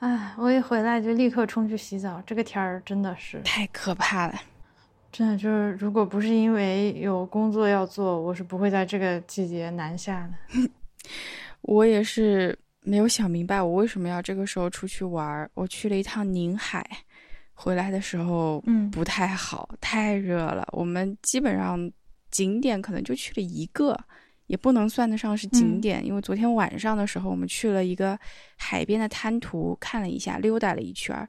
哎，我一回来就立刻冲去洗澡，这个天儿真的是太可怕了。真的就是，如果不是因为有工作要做，我是不会在这个季节南下的。我也是没有想明白，我为什么要这个时候出去玩儿。我去了一趟宁海，回来的时候，嗯，不太好，太热了。我们基本上景点可能就去了一个，也不能算得上是景点，因为昨天晚上的时候，我们去了一个海边的滩涂，看了一下，溜达了一圈儿。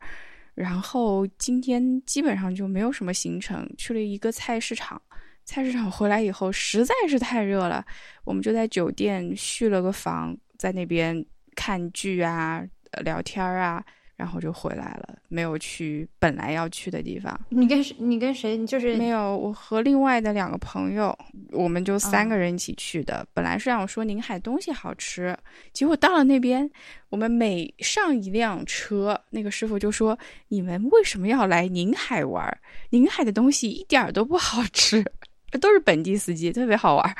然后今天基本上就没有什么行程，去了一个菜市场。菜市场回来以后实在是太热了，我们就在酒店续了个房，在那边看剧啊、聊天啊。然后就回来了，没有去本来要去的地方。你跟谁？你跟谁？你就是没有。我和另外的两个朋友，我们就三个人一起去的。本来是让我说宁海东西好吃，结果到了那边，我们每上一辆车，那个师傅就说：“你们为什么要来宁海玩？宁海的东西一点都不好吃。”都是本地司机，特别好玩。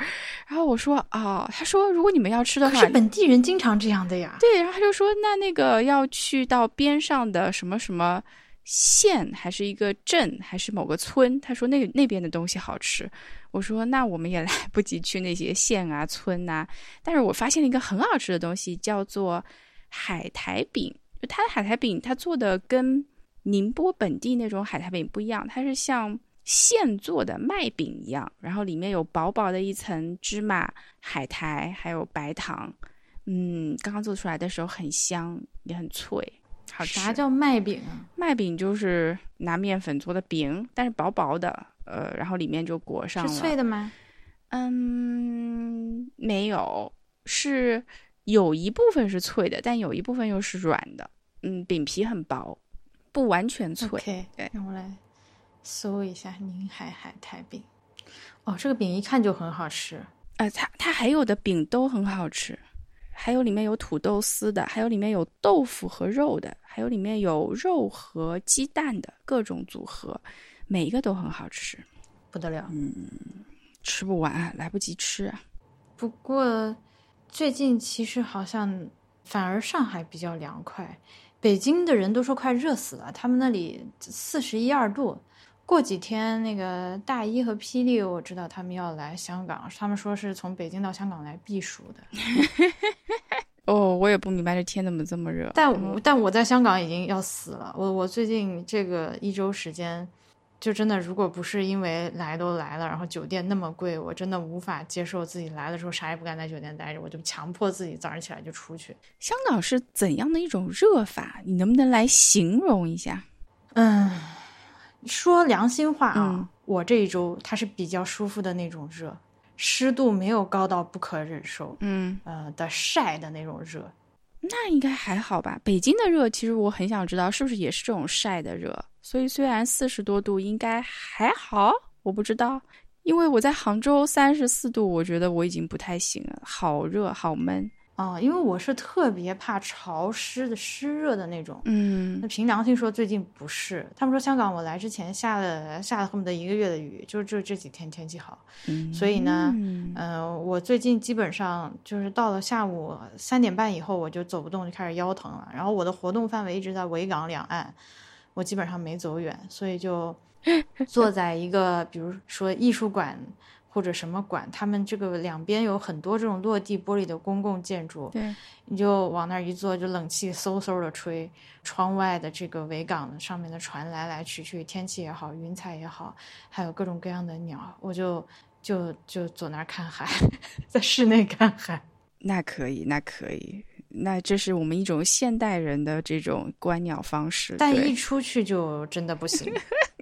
然后我说啊，他说如果你们要吃的话，是本地人经常这样的呀。对，然后他就说那那个要去到边上的什么什么县，还是一个镇，还是某个村？他说那那边的东西好吃。我说那我们也 来不及去那些县啊村啊。但是我发现了一个很好吃的东西，叫做海苔饼。就它的海苔饼，它做的跟宁波本地那种海苔饼不一样，它是像。现做的麦饼一样，然后里面有薄薄的一层芝麻、海苔，还有白糖。嗯，刚刚做出来的时候很香，也很脆，好吃。啥叫麦饼啊？麦饼就是拿面粉做的饼，但是薄薄的，呃，然后里面就裹上了。是脆的吗？嗯，没有，是有一部分是脆的，但有一部分又是软的。嗯，饼皮很薄，不完全脆。对，让我来。搜一下宁海海苔饼，哦，这个饼一看就很好吃。呃，它它还有的饼都很好吃，还有里面有土豆丝的，还有里面有豆腐和肉的，还有里面有肉和鸡蛋的各种组合，每一个都很好吃，不得了。嗯，吃不完，来不及吃啊。不过最近其实好像反而上海比较凉快，北京的人都说快热死了，他们那里四十一二度。过几天，那个大一和霹雳，我知道他们要来香港，他们说是从北京到香港来避暑的。哦，我也不明白这天怎么这么热。但但我在香港已经要死了。我我最近这个一周时间，就真的，如果不是因为来都来了，然后酒店那么贵，我真的无法接受自己来的时候啥也不敢，在酒店待着，我就强迫自己早上起来就出去。香港是怎样的一种热法？你能不能来形容一下？嗯。说良心话啊，我这一周它是比较舒服的那种热，湿度没有高到不可忍受，嗯呃的晒的那种热，那应该还好吧？北京的热其实我很想知道是不是也是这种晒的热，所以虽然四十多度应该还好，我不知道，因为我在杭州三十四度，我觉得我已经不太行了，好热好闷。啊，因为我是特别怕潮湿的、湿热的那种。嗯，那凭良心说，最近不是。他们说香港我来之前下了下了恨不得一个月的雨，就就这几天天气好。嗯，所以呢，嗯，我最近基本上就是到了下午三点半以后，我就走不动，就开始腰疼了。然后我的活动范围一直在维港两岸，我基本上没走远，所以就坐在一个比如说艺术馆。或者什么馆，他们这个两边有很多这种落地玻璃的公共建筑，对，你就往那儿一坐，就冷气嗖嗖的吹，窗外的这个维港上面的船来来去去，天气也好，云彩也好，还有各种各样的鸟，我就就就坐那儿看海，在室内看海，那可以，那可以，那这是我们一种现代人的这种观鸟方式，但一出去就真的不行。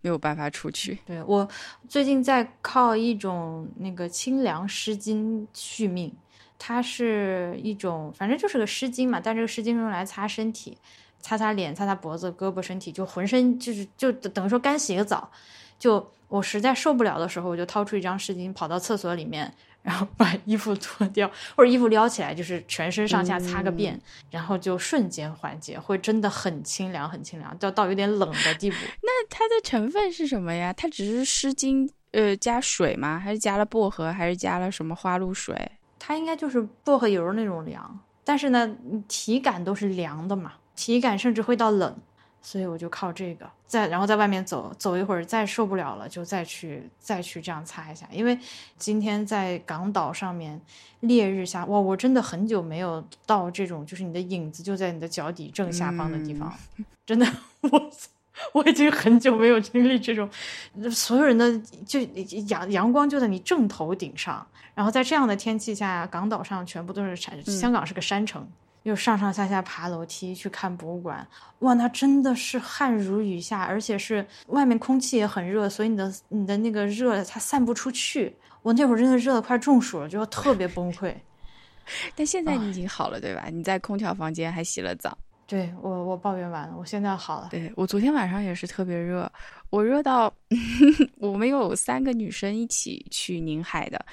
没有办法出去。对我最近在靠一种那个清凉湿巾续命，它是一种反正就是个湿巾嘛，但这个湿巾用来擦身体，擦擦脸、擦擦脖子、胳膊、身体，就浑身就是就等于说干洗个澡。就我实在受不了的时候，我就掏出一张湿巾，跑到厕所里面。然后把衣服脱掉，或者衣服撩起来，就是全身上下擦个遍，然后就瞬间缓解，会真的很清凉，很清凉，到到有点冷的地步。那它的成分是什么呀？它只是湿巾，呃，加水吗？还是加了薄荷？还是加了什么花露水？它应该就是薄荷油那种凉。但是呢，体感都是凉的嘛，体感甚至会到冷。所以我就靠这个，再然后在外面走走一会儿，再受不了了就再去再去这样擦一下。因为今天在港岛上面烈日下，哇，我真的很久没有到这种，就是你的影子就在你的脚底正下方的地方，真的，我我已经很久没有经历这种，所有人的就阳阳光就在你正头顶上，然后在这样的天气下，港岛上全部都是山，香港是个山城。又上上下下爬楼梯去看博物馆，哇，那真的是汗如雨下，而且是外面空气也很热，所以你的你的那个热它散不出去。我那会儿真的热的快中暑了，就特别崩溃。但现在你已经好了，对吧？你在空调房间还洗了澡。对我，我抱怨完了，我现在好了。对我昨天晚上也是特别热，我热到 我们有三个女生一起去宁海的，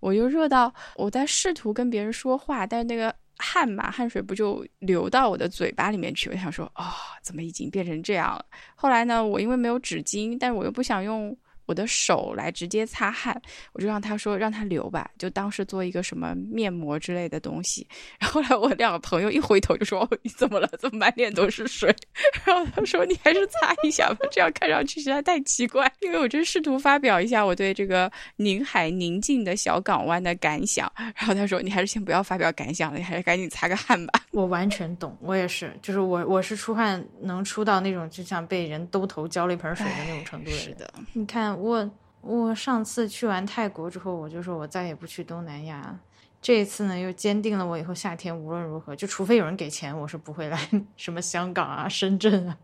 我又热到我在试图跟别人说话，但是那个。汗嘛，汗水不就流到我的嘴巴里面去？我想说，哦，怎么已经变成这样了？后来呢，我因为没有纸巾，但是我又不想用。我的手来直接擦汗，我就让他说让他留吧，就当是做一个什么面膜之类的东西。然后来我两个朋友一回头就说：“你怎么了？怎么满脸都是水？” 然后他说：“你还是擦一下吧，这样看上去实在太奇怪。”因为我就试图发表一下我对这个宁海宁静的小港湾的感想。然后他说：“你还是先不要发表感想了，你还是赶紧擦个汗吧。”我完全懂，我也是，就是我我是出汗能出到那种就像被人兜头浇了一盆水的那种程度的人。是的，你看。我我上次去完泰国之后，我就说我再也不去东南亚。这一次呢，又坚定了我以后夏天无论如何，就除非有人给钱，我是不会来 什么香港啊、深圳啊、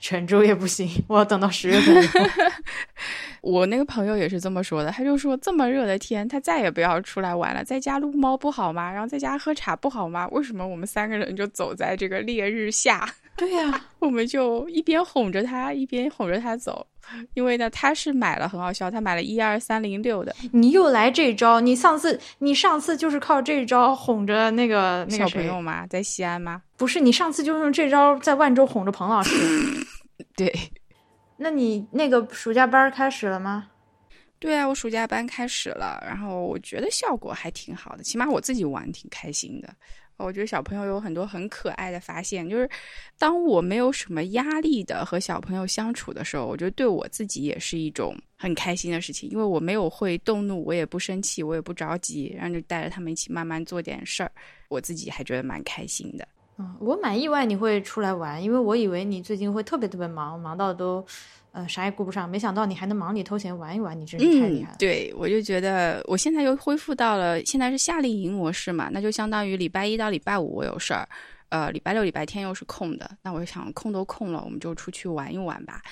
泉州也不行。我要等到十月份。我那个朋友也是这么说的，他就说这么热的天，他再也不要出来玩了，在家撸猫不好吗？然后在家喝茶不好吗？为什么我们三个人就走在这个烈日下？对呀，我们就一边哄着他，一边哄着他走。因为呢，他是买了很好笑，他买了一二三零六的。你又来这招？你上次你上次就是靠这招哄着那个那个小朋友吗？在西安吗？不是，你上次就用这招在万州哄着彭老师。对，那你那个暑假班开始了吗？对啊，我暑假班开始了，然后我觉得效果还挺好的，起码我自己玩挺开心的。我觉得小朋友有很多很可爱的发现，就是当我没有什么压力的和小朋友相处的时候，我觉得对我自己也是一种很开心的事情，因为我没有会动怒，我也不生气，我也不着急，然后就带着他们一起慢慢做点事儿，我自己还觉得蛮开心的。嗯，我蛮意外你会出来玩，因为我以为你最近会特别特别忙，忙到都。呃，啥也顾不上，没想到你还能忙里偷闲玩一玩，你真是太厉害了。对，我就觉得我现在又恢复到了现在是夏令营模式嘛，那就相当于礼拜一到礼拜五我有事儿，呃，礼拜六、礼拜天又是空的，那我就想空都空了，我们就出去玩一玩吧，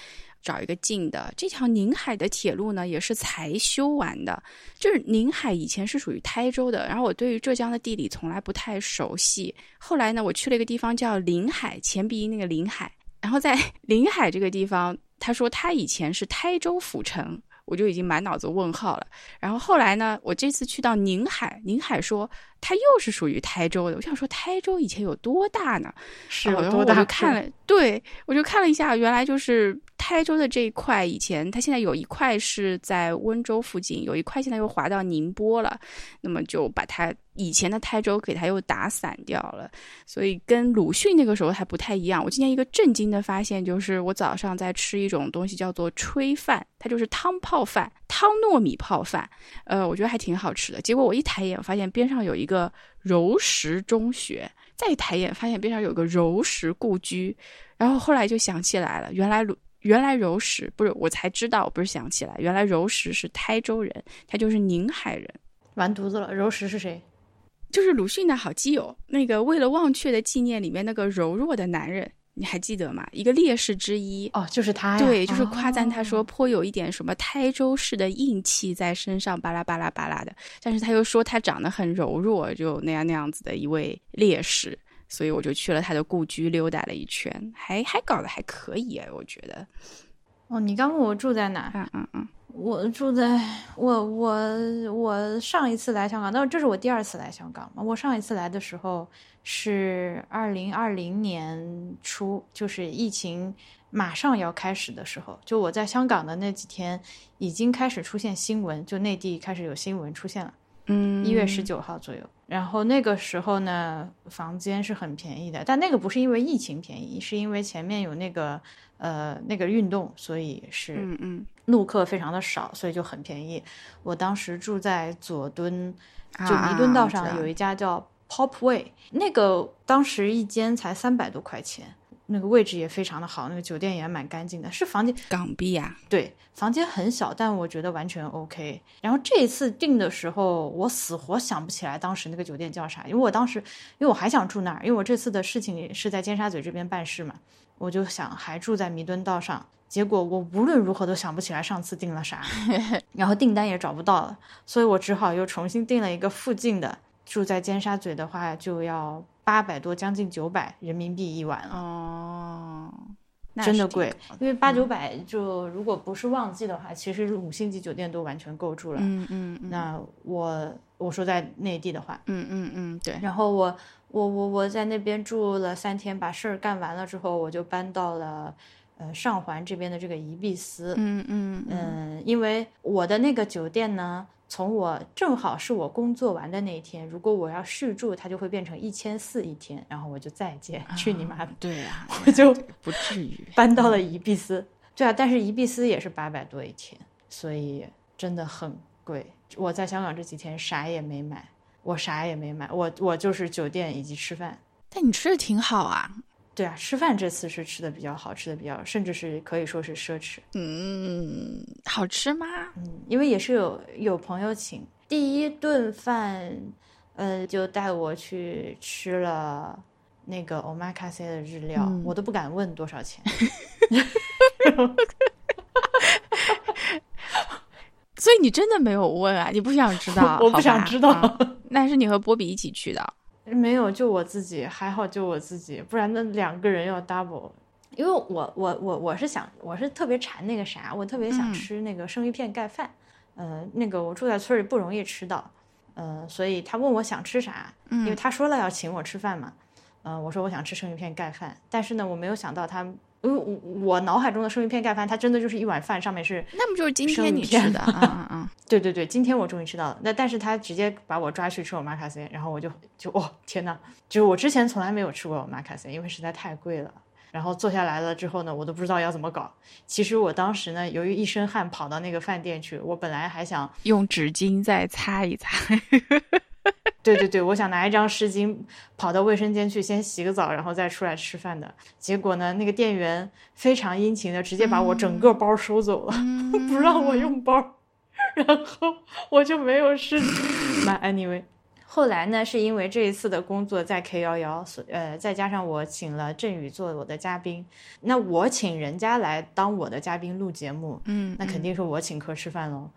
找一个近的。这条宁海的铁路呢，也是才修完的，就是宁海以前是属于台州的，然后我对于浙江的地理从来不太熟悉，后来呢，我去了一个地方叫临海，前鼻音那个临海，然后在 临海这个地方。他说他以前是台州府城，我就已经满脑子问号了。然后后来呢，我这次去到宁海，宁海说他又是属于台州的。我想说台州以前有多大呢？是有多大？我就看了，对我就看了一下，原来就是台州的这一块，以前它现在有一块是在温州附近，有一块现在又划到宁波了，那么就把它。以前的台州给它又打散掉了，所以跟鲁迅那个时候还不太一样。我今天一个震惊的发现就是，我早上在吃一种东西叫做炊饭，它就是汤泡饭，汤糯米泡饭。呃，我觉得还挺好吃的。结果我一抬眼，发现边上有一个柔石中学，再一抬眼，发现边上有个柔石故居。然后后来就想起来了，原来鲁原来柔石不是，我才知道，不是想起来，原来柔石是台州人，他就是宁海人。完犊子了，柔石是谁？就是鲁迅的好基友，那个为了忘却的纪念里面那个柔弱的男人，你还记得吗？一个烈士之一哦，就是他呀。对，就是夸赞他说颇有一点什么台州式的硬气在身上，巴拉巴拉巴拉的。但是他又说他长得很柔弱，就那样那样子的一位烈士，所以我就去了他的故居溜达了一圈，还还搞得还可以哎，我觉得。哦，你刚问我住在哪？嗯嗯嗯。我住在我我我上一次来香港，但这是我第二次来香港嘛。我上一次来的时候是二零二零年初，就是疫情马上要开始的时候。就我在香港的那几天，已经开始出现新闻，就内地开始有新闻出现了。嗯，一月十九号左右。然后那个时候呢，房间是很便宜的，但那个不是因为疫情便宜，是因为前面有那个呃那个运动，所以是嗯嗯路客非常的少，所以就很便宜。我当时住在佐敦，啊就弥敦道上有一家叫 Popway，那个当时一间才三百多块钱，那个位置也非常的好，那个酒店也蛮干净的，是房间港币啊，对，房间很小，但我觉得完全 OK。然后这一次订的时候，我死活想不起来当时那个酒店叫啥，因为我当时因为我还想住那儿，因为我这次的事情是在尖沙咀这边办事嘛，我就想还住在弥敦道上。结果我无论如何都想不起来上次订了啥，然后订单也找不到了，所以我只好又重新订了一个附近的。住在尖沙咀的话，就要八百多，将近九百人民币一晚了。哦，那真的贵，因为八九百就如果不是旺季的话，其实五星级酒店都完全够住了。嗯嗯嗯那我我说在内地的话，嗯嗯嗯，对，然后我我我我在那边住了三天，把事儿干完了之后，我就搬到了呃上环这边的这个宜碧斯。嗯嗯嗯嗯，因为我的那个酒店呢，从我正好是我工作完的那一天，如果我要续住，它就会变成一千四一天，然后我就再见，去你妈的！对啊，我就不至于。搬到了宜碧斯。对啊，但是宜碧斯也是八百多一天，所以真的很贵。我在香港这几天啥也没买，我啥也没买，我我就是酒店以及吃饭。但你吃的挺好啊，对啊，吃饭这次是吃的比较好，吃的比较，甚至是可以说是奢侈。嗯，好吃吗？嗯，因为也是有有朋友请，第一顿饭，呃，就带我去吃了那个 omakase 的日料，嗯我都不敢问多少钱。所以你真的没有问啊？你不想知道？我不想知道啊那是你和波比一起去的。没有，就我自己，还好就我自己，不然那两个人要 double。因为我我我我是想，我是特别馋那个啥，我特别想嗯。吃那个生鱼片盖饭，呃，那个我住在村里不容易吃到，呃，所以他问我想吃啥，因为他说了要请我吃饭嘛，呃，我说我想吃生鱼片盖饭，但是呢，我没有想到他，因为我我脑海中的生鱼片盖饭，它真的就是一碗饭，上面是那不就是今天你吃的？嗯嗯嗯。对对对，今天我终于吃到了。那但是他直接把我抓去吃我马卡森，然后我就就哦天呐，就是我之前从来没有吃过我马卡森，因为实在太贵了。然后坐下来了之后呢，我都不知道要怎么搞。其实我当时呢，由于一身汗跑到那个饭店去，我本来还想，用纸巾再擦一擦。对对对，我想拿一张湿巾跑到卫生间去先洗个澡，然后再出来吃饭的。结果呢，那个店员非常殷勤的直接把我整个包收走了，不让我用包。然后我就没有事。那 anyway，后来呢，是因为这一次的工作在 K 幺幺，所呃，再加上我请了振宇做我的嘉宾，那我请人家来当我的嘉宾录节目，嗯，那肯定是我请客吃饭喽。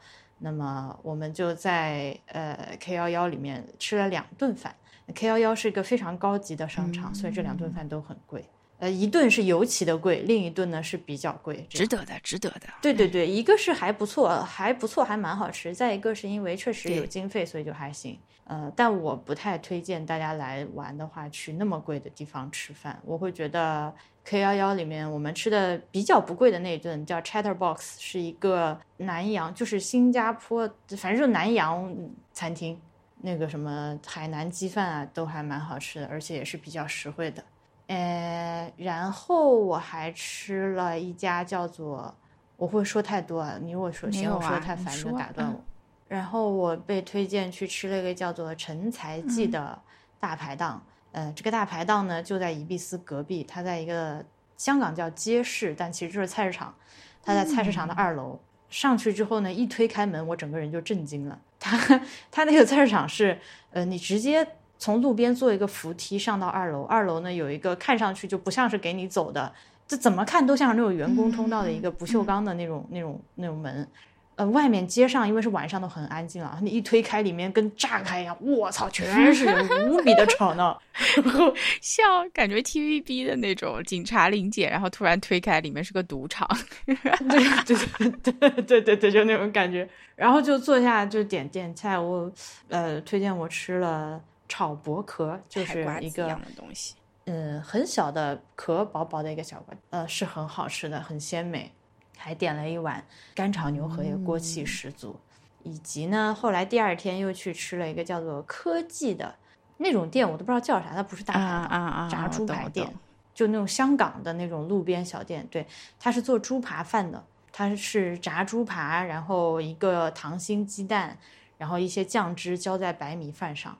那么我们就在呃 K 幺幺里面吃了两顿饭。K 幺幺是一个非常高级的商场，所以这两顿饭都很贵。呃，一顿是尤其的贵，另一顿呢是比较贵，值得的，值得的。对对对，一个是还不错，还不错，还蛮好吃；再一个是因为确实有经费，所以就还行。呃，但我不太推荐大家来玩的话，去那么贵的地方吃饭。我会觉得 K 幺幺里面我们吃的比较不贵的那一顿叫 Chatterbox，是一个南洋，就是新加坡，反正就南洋餐厅。那个什么海南鸡饭啊，都还蛮好吃的，而且也是比较实惠的。呃，然后我还吃了一家叫做，我会说太多啊，你如果说嫌我说太烦，你就打断我。然后我被推荐去吃了一个叫做陈财嗯记的大排档，呃，这个大排档呢就在宜必思隔壁，它在一个香港叫街市，但其实就是菜市场，它在菜市场的二楼。上去之后呢，一推开门，我整个人就震惊了。它它那个菜市场是，呃，你直接从路边坐一个扶梯上到二楼，二楼呢有一个看上去就不像是给你走的，这怎么看都像是那种员工通道的一个不锈钢的那种、那种那种门。呃，外面街上因为是晚上都很安静了，你一推开，里面跟炸开一样，我操，全是人，无比的吵闹。然后像感觉 TVB 的那种警察临检，然后突然推开，里面是个赌场。对对对对对对对，就那种感觉。然后就坐下就点点菜，我呃推荐我吃了炒薄壳，就是一个一样的东西。嗯很小的壳，薄薄的一个小瓜，呃是很好吃的，很鲜美。还点了一碗干炒牛河，也锅气十足。以及呢，后来第二天又去吃了一个叫做科技的那种店，我都不知道叫啥，它不是大排啊档，啊啊！炸猪排店就那种香港的那种路边小店，对，它是做猪扒饭的，它是炸猪扒，然后一个溏心鸡蛋，然后一些酱汁浇在白米饭上，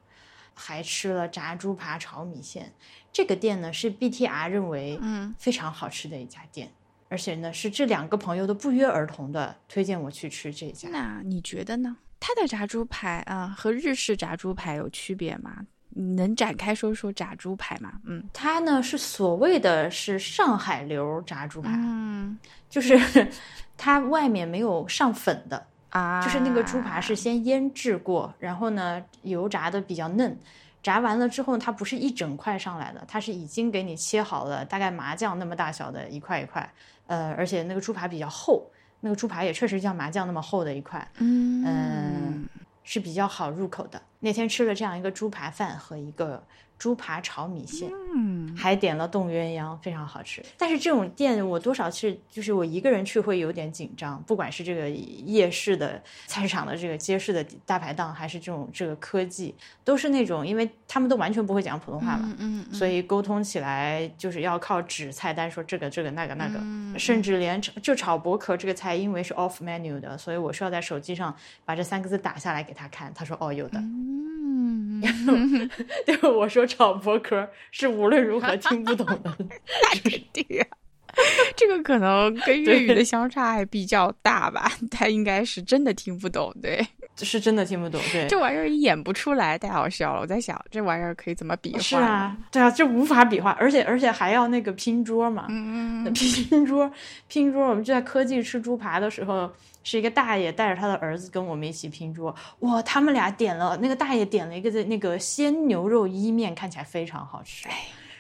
还吃了炸猪扒炒米线。这个店呢是 BTR 认为嗯非常好吃的一家店，而且呢是这两个朋友都不约而同的推荐我去吃这家。那你觉得呢？它的炸猪排啊、和日式炸猪排有区别吗？你能展开说说炸猪排吗？嗯它呢是所谓的是上海流炸猪排，嗯就是 它外面没有上粉的，啊，就是那个猪排是先腌制过，然后呢油炸的比较嫩，炸完了之后它不是一整块上来的，它是已经给你切好了，大概麻酱那么大小的一块一块，呃，而且那个猪排比较厚，那个猪排也确实像麻酱那么厚的一块，嗯嗯，是比较好入口的。那天吃了这样一个猪扒饭和一个猪扒炒米线，嗯还点了冻鸳鸯，非常好吃。但是这种店我多少是就是我一个人去会有点紧张，不管是这个夜市的菜市场的这个街市的大排档，还是这种这个科技，都是那种因为他们都完全不会讲普通话嘛，嗯嗯所以沟通起来就是要靠指菜单，说这个这个那个那个，嗯甚至连炒就炒薄壳这个菜，因为是 off menu 的，所以我需要在手机上把这三个字打下来给他看。他说哦有的，嗯，对我说炒博壳是无论如何听不懂的。那肯定啊。这个可能跟粤语的相差还比较大吧，他应该是真的听不懂。对，是真的听不懂，对，这玩意儿演不出来，太好笑了。我在想，这玩意儿可以怎么比划？是啊，对啊，这无法比划，而且而且还要那个拼桌嘛，嗯，嗯 拼桌拼桌，我们就在科技吃猪扒的时候，是一个大爷带着他的儿子跟我们一起拼桌，哇，他们俩点了那个大爷点了一个那个鲜牛肉伊面，看起来非常好吃，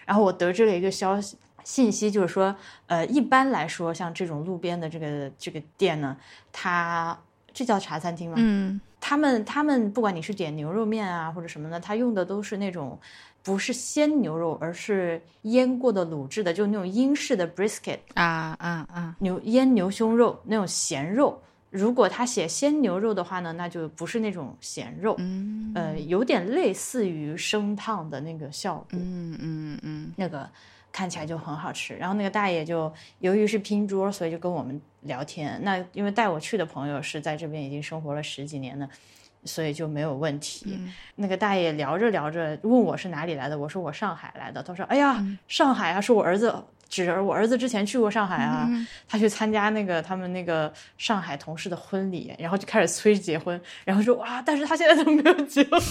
然后我得知了一个消息。信息就是说，呃，一般来说，像这种路边的这个这个店呢，它这叫茶餐厅吗？嗯他们他们不管你是点牛肉面啊或者什么的，他用的都是那种不是鲜牛肉，而是腌过的卤制的，就那种英式的 brisket 啊啊啊，牛腌牛胸肉那种咸肉。如果他写鲜牛肉的话呢，那就不是那种咸肉，嗯呃，有点类似于生烫的那个效果。嗯嗯嗯那个看起来就很好吃。然后那个大爷就由于是拼桌，所以就跟我们聊天。那因为带我去的朋友是在这边已经生活了十几年的，所以就没有问题。那个大爷聊着聊着问我是哪里来的，我说我上海来的。他说：“哎呀，上海啊，是我儿子。”指着我儿子之前去过上海啊，他去参加那个他们那个上海同事的婚礼，然后就开始催结婚，然后说哇，但是他现在都没有结婚，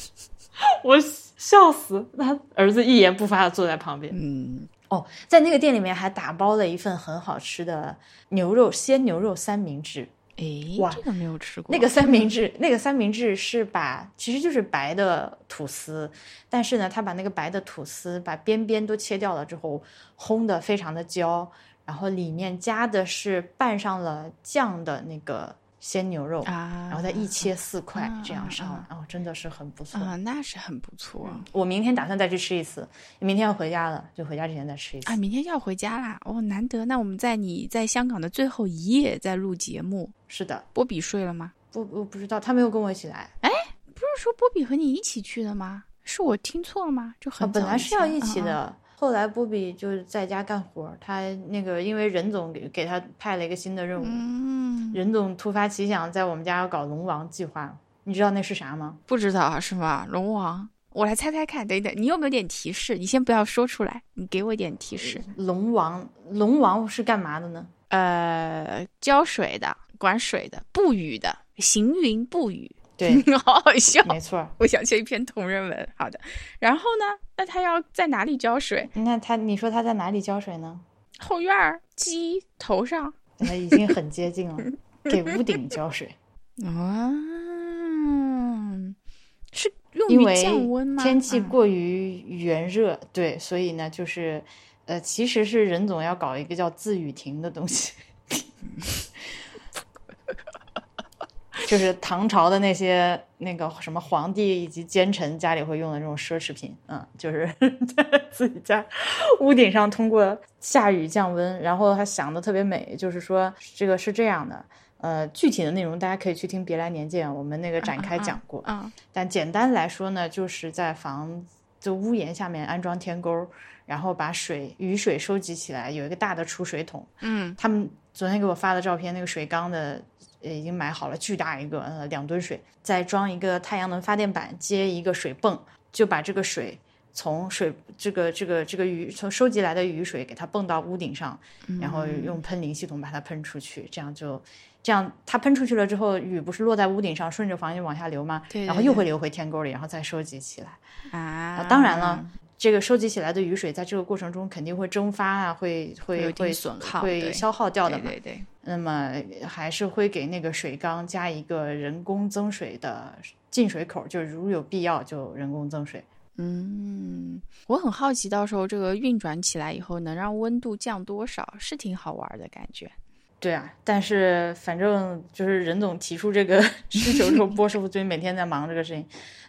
我笑死。他儿子一言不发的坐在旁边。嗯，哦，在那个店里面还打包了一份很好吃的牛肉鲜牛肉三明治。诶，哇这个没有吃过。那个三明治，那个三明治是把其实就是白的吐司，但是呢，他把那个白的吐司把边边都切掉了之后，烘的非常的焦，然后里面加的是拌上了酱的那个鲜牛肉，啊，然后再一切四块啊这样上啊来，哦，真的是很不错。啊，那是很不错。我明天打算再去吃一次，明天要回家了，就回家之前再吃一次。啊，明天就要回家啦！哦，难得。那我们在你在香港的最后一夜在录节目。是的，波比睡了吗？不，我不知道，他没有跟我一起来。哎不是说波比和你一起去的吗？是我听错了吗？就啊，很本来是要一起。嗯嗯的，后来波比就是在家干活，他那个因为任总给给他派了一个新的任务，嗯，任总突发奇想在我们家要搞龙王计划，你知道那是啥吗？不知道啊是吗？龙王，我来猜猜看。等一等，你有没有点提示？你先不要说出来，你给我一点提示。龙王，龙王是干嘛的呢？呃，浇水的，管水的，布雨的，行云布雨。对，好好笑。没错。我想写一篇同人文。好的，然后呢？那他要在哪里浇水？那他，你说他在哪里浇水呢？后院儿、鸡头上。那已经很接近了，给屋顶浇水，啊，是用于降温吗？天气嗯过于炎热，对，所以呢，就是，呃，其实是任总要搞一个叫自雨亭的东西，就是唐朝的那些那个什么皇帝以及奸臣家里会用的这种奢侈品，嗯，就是 在自己家屋顶上通过下雨降温，然后他想的特别美，就是说这个是这样的。呃，具体的内容大家可以去听《别来年见》，我们那个展开讲过。嗯但简单来说呢，就是在房就屋檐下面安装天沟，然后把水雨水收集起来，有一个大的储水桶。嗯他们昨天给我发的照片，那个水缸的呃已经买好了，巨大一个，呃，两吨水，再装一个太阳能发电板，接一个水泵，就把这个水从水这个这个这个雨从收集来的雨水给它泵到屋顶上，然后用喷淋系统把它喷出去，这样就。这样，它喷出去了之后，雨不是落在屋顶上，顺着房间往下流吗？对对然后又会流回天沟里，然后再收集起来。啊，当然了，这个收集起来的雨水，在这个过程中肯定会蒸发啊，会会会损耗会消耗掉的嘛。对对对，那么还是会给那个水缸加一个人工增水的进水口，就是如有必要就人工增水。嗯，我很好奇，到时候这个运转起来以后能让温度降多少，是挺好玩的感觉。对啊，但是反正就是任总提出这个 需求之后，波师傅最近每天在忙这个事情，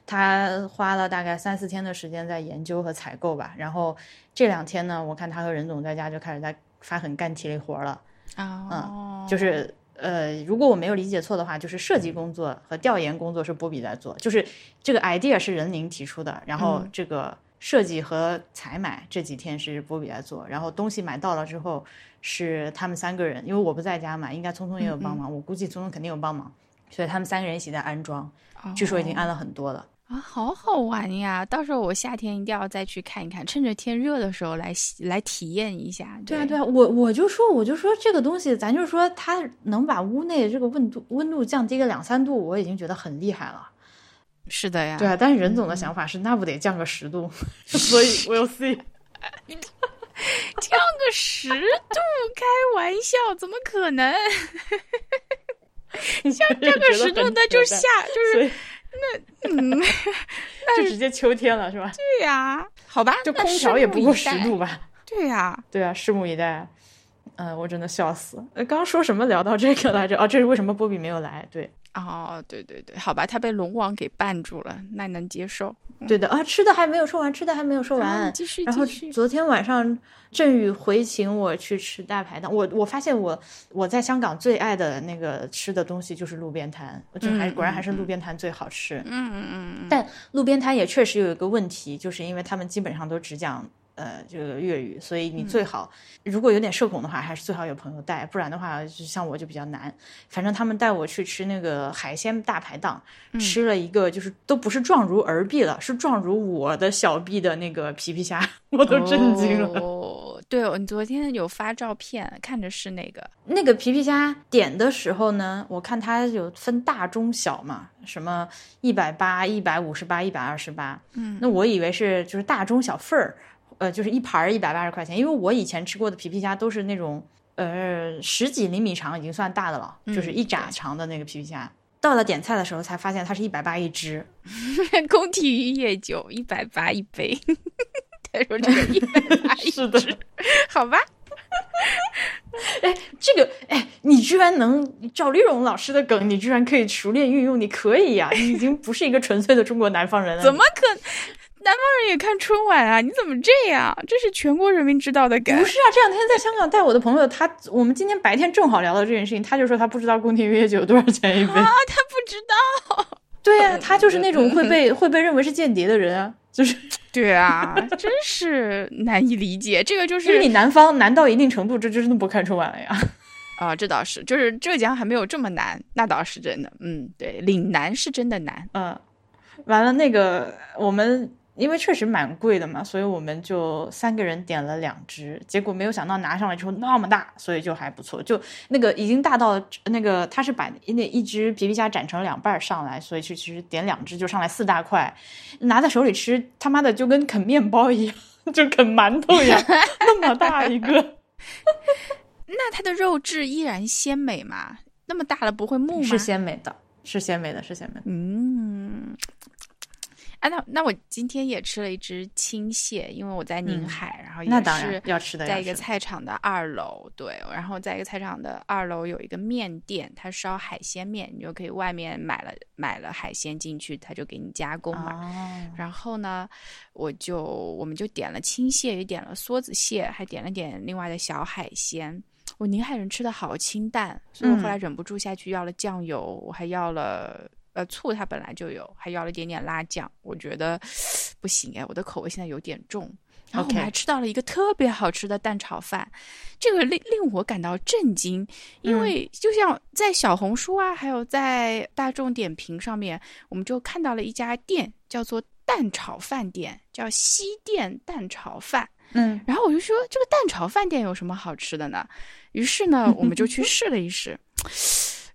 他花了大概三四天的时间在研究和采购吧。然后这两天呢，我看他和任总在家就开始在发狠干体力活了。哦，就是呃，如果我没有理解错的话，就是设计工作和调研工作是波比在做，就是这个 idea 是任宁提出的，然后这个设计和采买这几天是波比在做，然后东西买到了之后是他们三个人，因为我不在家嘛，应该聪聪也有帮忙，我估计聪聪肯定有帮忙，所以他们三个人一起在安装，据说已经安了很多了。啊，好好玩呀！到时候我夏天一定要再去看一看，趁着天热的时候来来体验一下。对啊，对啊，我我就说，我就说这个东西，咱就说它能把屋内这个温度温度降低个两三度，我已经觉得很厉害了。是的呀，对啊，但是任总的想法是，那不得降个十度？所以 we'll see。降个十度，开玩笑，怎么可能？降降个十度，那就下，就是那嗯，就直接秋天了，是吧？对呀，好吧，就空调也不过十度吧？对呀，对啊，拭目以待。嗯，我真的笑死。刚说什么聊到这个来着？哦，这是为什么波比没有来？对，哦，对对对，好吧，他被龙王给绊住了，那能接受。对的啊，吃的还没有说完，吃的还没有说完，继续然后。昨天晚上振宇回请我去吃大排档，我我发现我我在香港最爱的那个吃的东西就是路边摊，就还嗯果然还是路边摊最好吃。嗯嗯嗯嗯，但路边摊也确实有一个问题，就是因为他们基本上都只讲呃这个粤语，所以你最好、如果有点社恐的话，还是最好有朋友带，不然的话，就像我就比较难。反正他们带我去吃那个海鲜大排档，吃了一个就是都不是壮如儿臂了，是壮如我的小臂的那个皮皮虾，我都震惊了。哦，对哦，你昨天有发照片，看着是那个。那个皮皮虾点的时候呢，我看它有分大中小嘛，什么一百八、一百五十八、一百二十八。嗯，那我以为是就是大中小份儿，呃，就是一盘一百八十块钱。因为我以前吃过的皮皮虾都是那种呃十几厘米长，已经算大的了，就是一拃长的那个皮皮虾。到了点菜的时候才发现它是一百八一只，宫廷玉液酒一百八一杯，他说这个一百八一 是的，好吧？哎这个哎，你居然能赵丽蓉老师的梗，你居然可以熟练运用，你可以呀、你已经不是一个纯粹的中国南方人了。怎么可？南方人也看春晚啊？你怎么这样？这是全国人民知道的梗。不是啊，这两天在香港带我的朋友，他我们今天白天正好聊到这件事情，他就说他不知道宫廷玉液酒多少钱一杯。啊，他不知道。对呀、他就是那种会被会被认为是间谍的人啊，就是对啊，真是难以理解。这个就是因为你南方难到一定程度，这就真的不看春晚了呀。啊，这倒是，就是浙江还没有这么难，那倒是真的。嗯，对，岭南是真的难。嗯，完了那个我们因为确实蛮贵的嘛，所以我们就三个人点了两只，结果没有想到拿上来之后那么大，所以就还不错。就那个已经大到那个他是把那一只皮皮虾斩成两半儿上来，所以就其实点两只就上来四大块，拿在手里吃他妈的就跟啃面包一样，就啃馒头一样，那么大一个。那它的肉质依然鲜美嘛？那么大了不会木吗？是鲜美的，是鲜美的，是鲜美的。嗯，啊，那那我今天也吃了一只青蟹，因为我在宁海，然后也嗯那当然是要吃的，在一个菜场的二楼，对，然后在一个菜场的二楼有一个面店，它烧海鲜面，你就可以外面买了买了海鲜进去，他就给你加工嘛。哦，然后呢，我就我们就点了青蟹，也点了梭子蟹，还点了点另外的小海鲜。我宁海人吃的好清淡，所以我后来忍不住下去要了酱油，我还要了呃醋，它本来就有，还要了一点点辣酱。我觉得不行哎，我的口味现在有点重。然后我们还吃到了一个特别好吃的蛋炒饭，这个令令我感到震惊，因为就像在小红书啊，还有在大众点评上面，我们就看到了一家店叫做蛋炒饭店，叫西店蛋炒饭。嗯，然后我就说这个蛋炒饭店有什么好吃的呢？于是呢，我们就去 试了一试，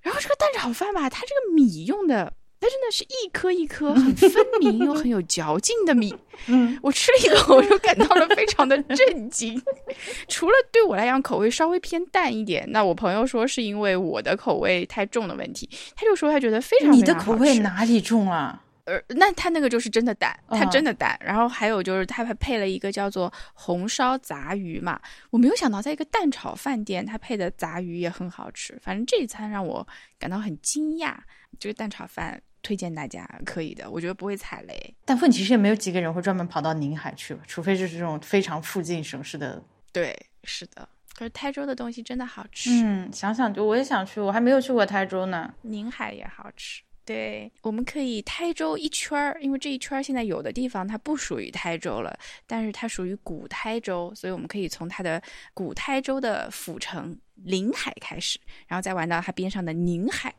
然后这个蛋炒饭吧，它这个米用的。它真的是一颗一颗 很分明又很有嚼劲的米，嗯，我吃了一口，我就感到了非常的震惊。除了对我来讲口味稍微偏淡一点，那我朋友说是因为我的口味太重的问题，他就说他觉得非常你的口味哪里重啊？呃，那他那个就是真的淡，他真的淡。然后还有就是他还配了一个叫做红烧杂鱼嘛，我没有想到在一个蛋炒饭店，他配的杂鱼也很好吃。反正这一餐让我感到很惊讶，这个蛋炒饭。推荐大家可以的，我觉得不会踩雷。但问题是，也没有几个人会专门跑到宁海去，除非就是这种非常附近省市的。对，是的。可是台州的东西真的好吃。嗯，想想就我也想去，我还没有去过台州呢。宁海也好吃。对，我们可以台州一圈儿，因为这一圈儿现在有的地方它不属于台州了，但是它属于古台州，所以我们可以从它的古台州的府城临海开始，然后再玩到它边上的宁海，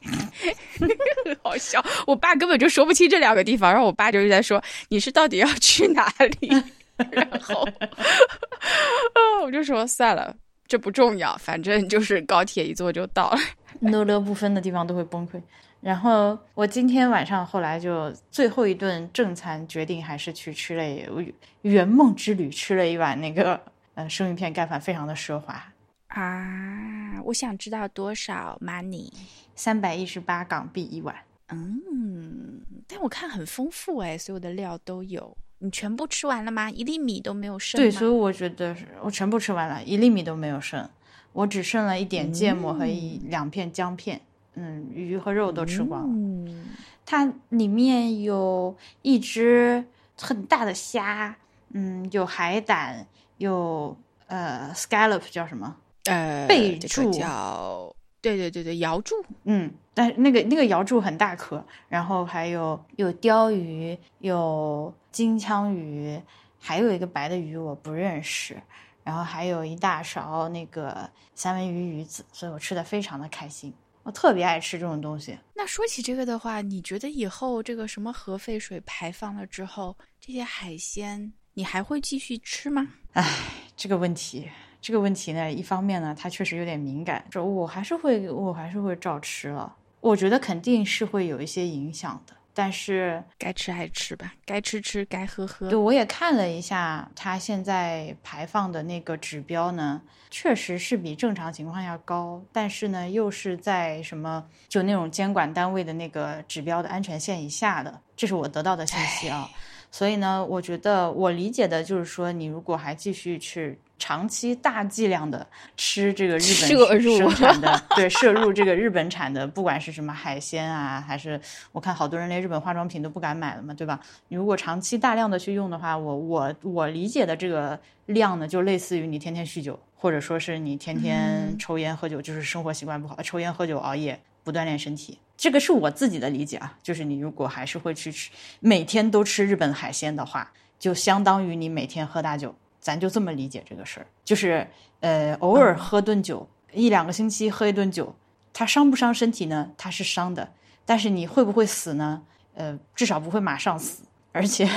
很 好笑。我爸根本就说不清这两个地方，然后我爸就是在说你是到底要去哪里，然后，啊，我就说算了，这不重要，反正就是高铁一坐就到了，乐乐不分的地方都会崩溃。然后我今天晚上后来就最后一顿正餐，决定还是去吃了圆梦之旅，吃了一碗那个呃生鱼片盖饭，非常的奢华啊！我想知道多少 money？三百一十八港币一碗。嗯，但我看很丰富哎，所有的料都有。你全部吃完了吗？一粒米都没有剩？对，所以我觉得是我全部吃完了，一粒米都没有剩，我只剩了一点芥末和一两片姜片。嗯，鱼和肉都吃光了。嗯，它里面有一只很大的虾，嗯，有海胆，有呃，scallop 叫什么？呃，贝柱叫对对对对，瑶柱。嗯，但那个那个瑶柱很大颗，然后还有有鲷鱼，有金枪鱼，还有一个白的鱼我不认识，然后还有一大勺那个三文鱼鱼子，所以我吃的非常的开心。我特别爱吃这种东西。那说起这个的话，你觉得以后这个什么核废水排放了之后，这些海鲜你还会继续吃吗？唉，这个问题，这个问题呢，一方面呢，它确实有点敏感，就我还是会，我还是会照吃了。我觉得肯定是会有一些影响的。但是该吃还吃吧，该吃吃，该喝喝。对，我也看了一下，它现在排放的那个指标呢，确实是比正常情况下高，但是呢，又是在什么就那种监管单位的那个指标的安全线以下的，这是我得到的信息啊。所以呢，我觉得我理解的就是说，你如果还继续去。长期大剂量的吃这个日本生 产的，对摄入这个日本产的，不管是什么海鲜啊，还是我看好多人连日本化妆品都不敢买了嘛，对吧？你如果长期大量的去用的话，我我我理解的这个量呢，就类似于你天天酗酒，或者说是你天天抽烟喝酒，就是生活习惯不好，抽烟喝酒熬夜不锻炼身体，这个是我自己的理解啊。就是你如果还是会去吃，每天都吃日本海鲜的话，就相当于你每天喝大酒。咱就这么理解这个事儿，就是呃，偶尔喝顿酒，一两个星期喝一顿酒，它伤不伤身体呢？它是伤的，但是你会不会死呢？呃，至少不会马上死。而且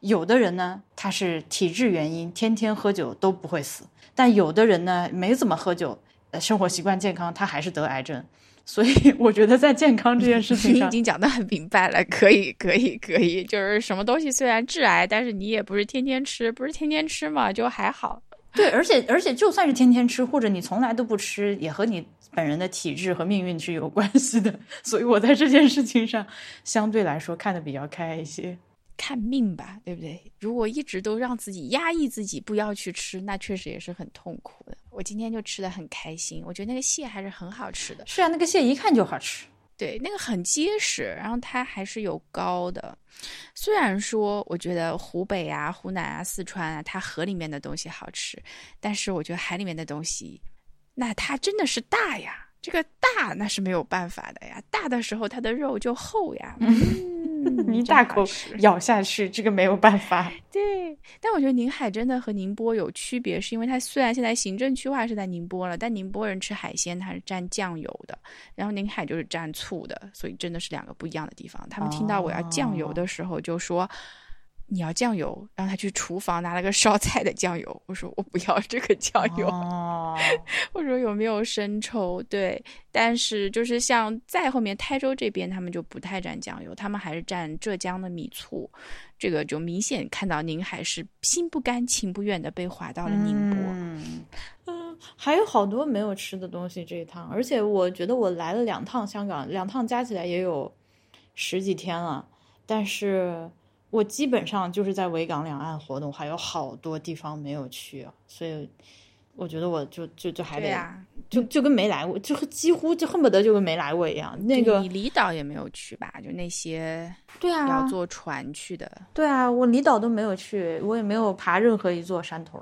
有的人呢，他是体质原因，天天喝酒都不会死；但有的人呢，没怎么喝酒，呃，生活习惯健康，他还是得癌症。所以 我觉得在健康这件事情上，你已经讲得很明白了。可以，可以，可以，就是什么东西虽然致癌，但是你也不是天天吃，不是天天吃嘛，就还好。对，而且而且就算是天天吃，或者你从来都不吃，也和你本人的体质和命运是有关系的。所以我在这件事情上相对来说看得比较开一些。看命吧，对不对？如果一直都让自己压抑自己不要去吃，那确实也是很痛苦的。我今天就吃的很开心，我觉得那个蟹还是很好吃的。是啊，那个蟹一看就好吃。对，那个很结实，然后它还是有膏的。虽然说我觉得湖北啊、湖南啊、四川啊，它河里面的东西好吃，但是我觉得海里面的东西那它真的是大呀，这个大那是没有办法的呀，大的时候它的肉就厚呀。你大口咬下去，这个没有办法。对，但我觉得宁海真的和宁波有区别，是因为它虽然现在行政区划是在宁波了，但宁波人吃海鲜它是蘸酱油的，然后宁海就是蘸醋的，所以真的是两个不一样的地方。他们听到我要酱油的时候就说。你要酱油，让他去厨房拿了个烧菜的酱油。我说我不要这个酱油。我说有没有生抽？对，但是就是像在后面台州这边，他们就不太蘸酱油，他们还是蘸浙江的米醋。这个就明显看到您还是心不甘情不愿的被划到了宁波。嗯，还有好多没有吃的东西这一趟，而且我觉得我来了两趟香港，两趟加起来也有十几天了，但是。我基本上就是在维港两岸活动，还有好多地方没有去，所以我觉得我就就就还得，就就跟没来过，就几乎就恨不得就跟没来过一样。那个你离岛也没有去吧？就那些对啊，要坐船去的。对啊，我离岛都没有去，我也没有爬任何一座山头。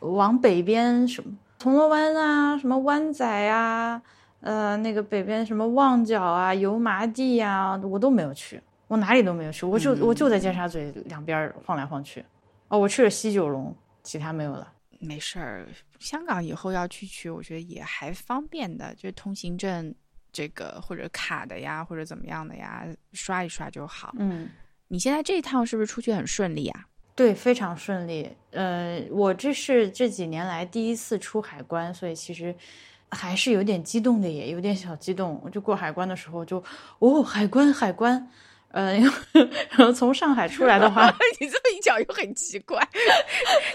往北边什么铜锣湾啊，什么湾仔啊，呃，那个北边什么旺角啊、油麻地呀，我都没有去。我哪里都没有去，我就我就在尖沙咀两边晃来晃去。哦，我去了西九龙，其他没有了。没事儿，香港以后要去去，我觉得也还方便的，就是通行证这个或者卡的呀，或者怎么样的呀，刷一刷就好。嗯，你现在这一趟是不是出去很顺利啊？对，非常顺利。呃，我这是这几年来第一次出海关，所以其实还是有点激动的，也有点小激动。我就过海关的时候就，哦，海关，海关。呃，然后从上海出来的话，你这么一讲又很奇怪，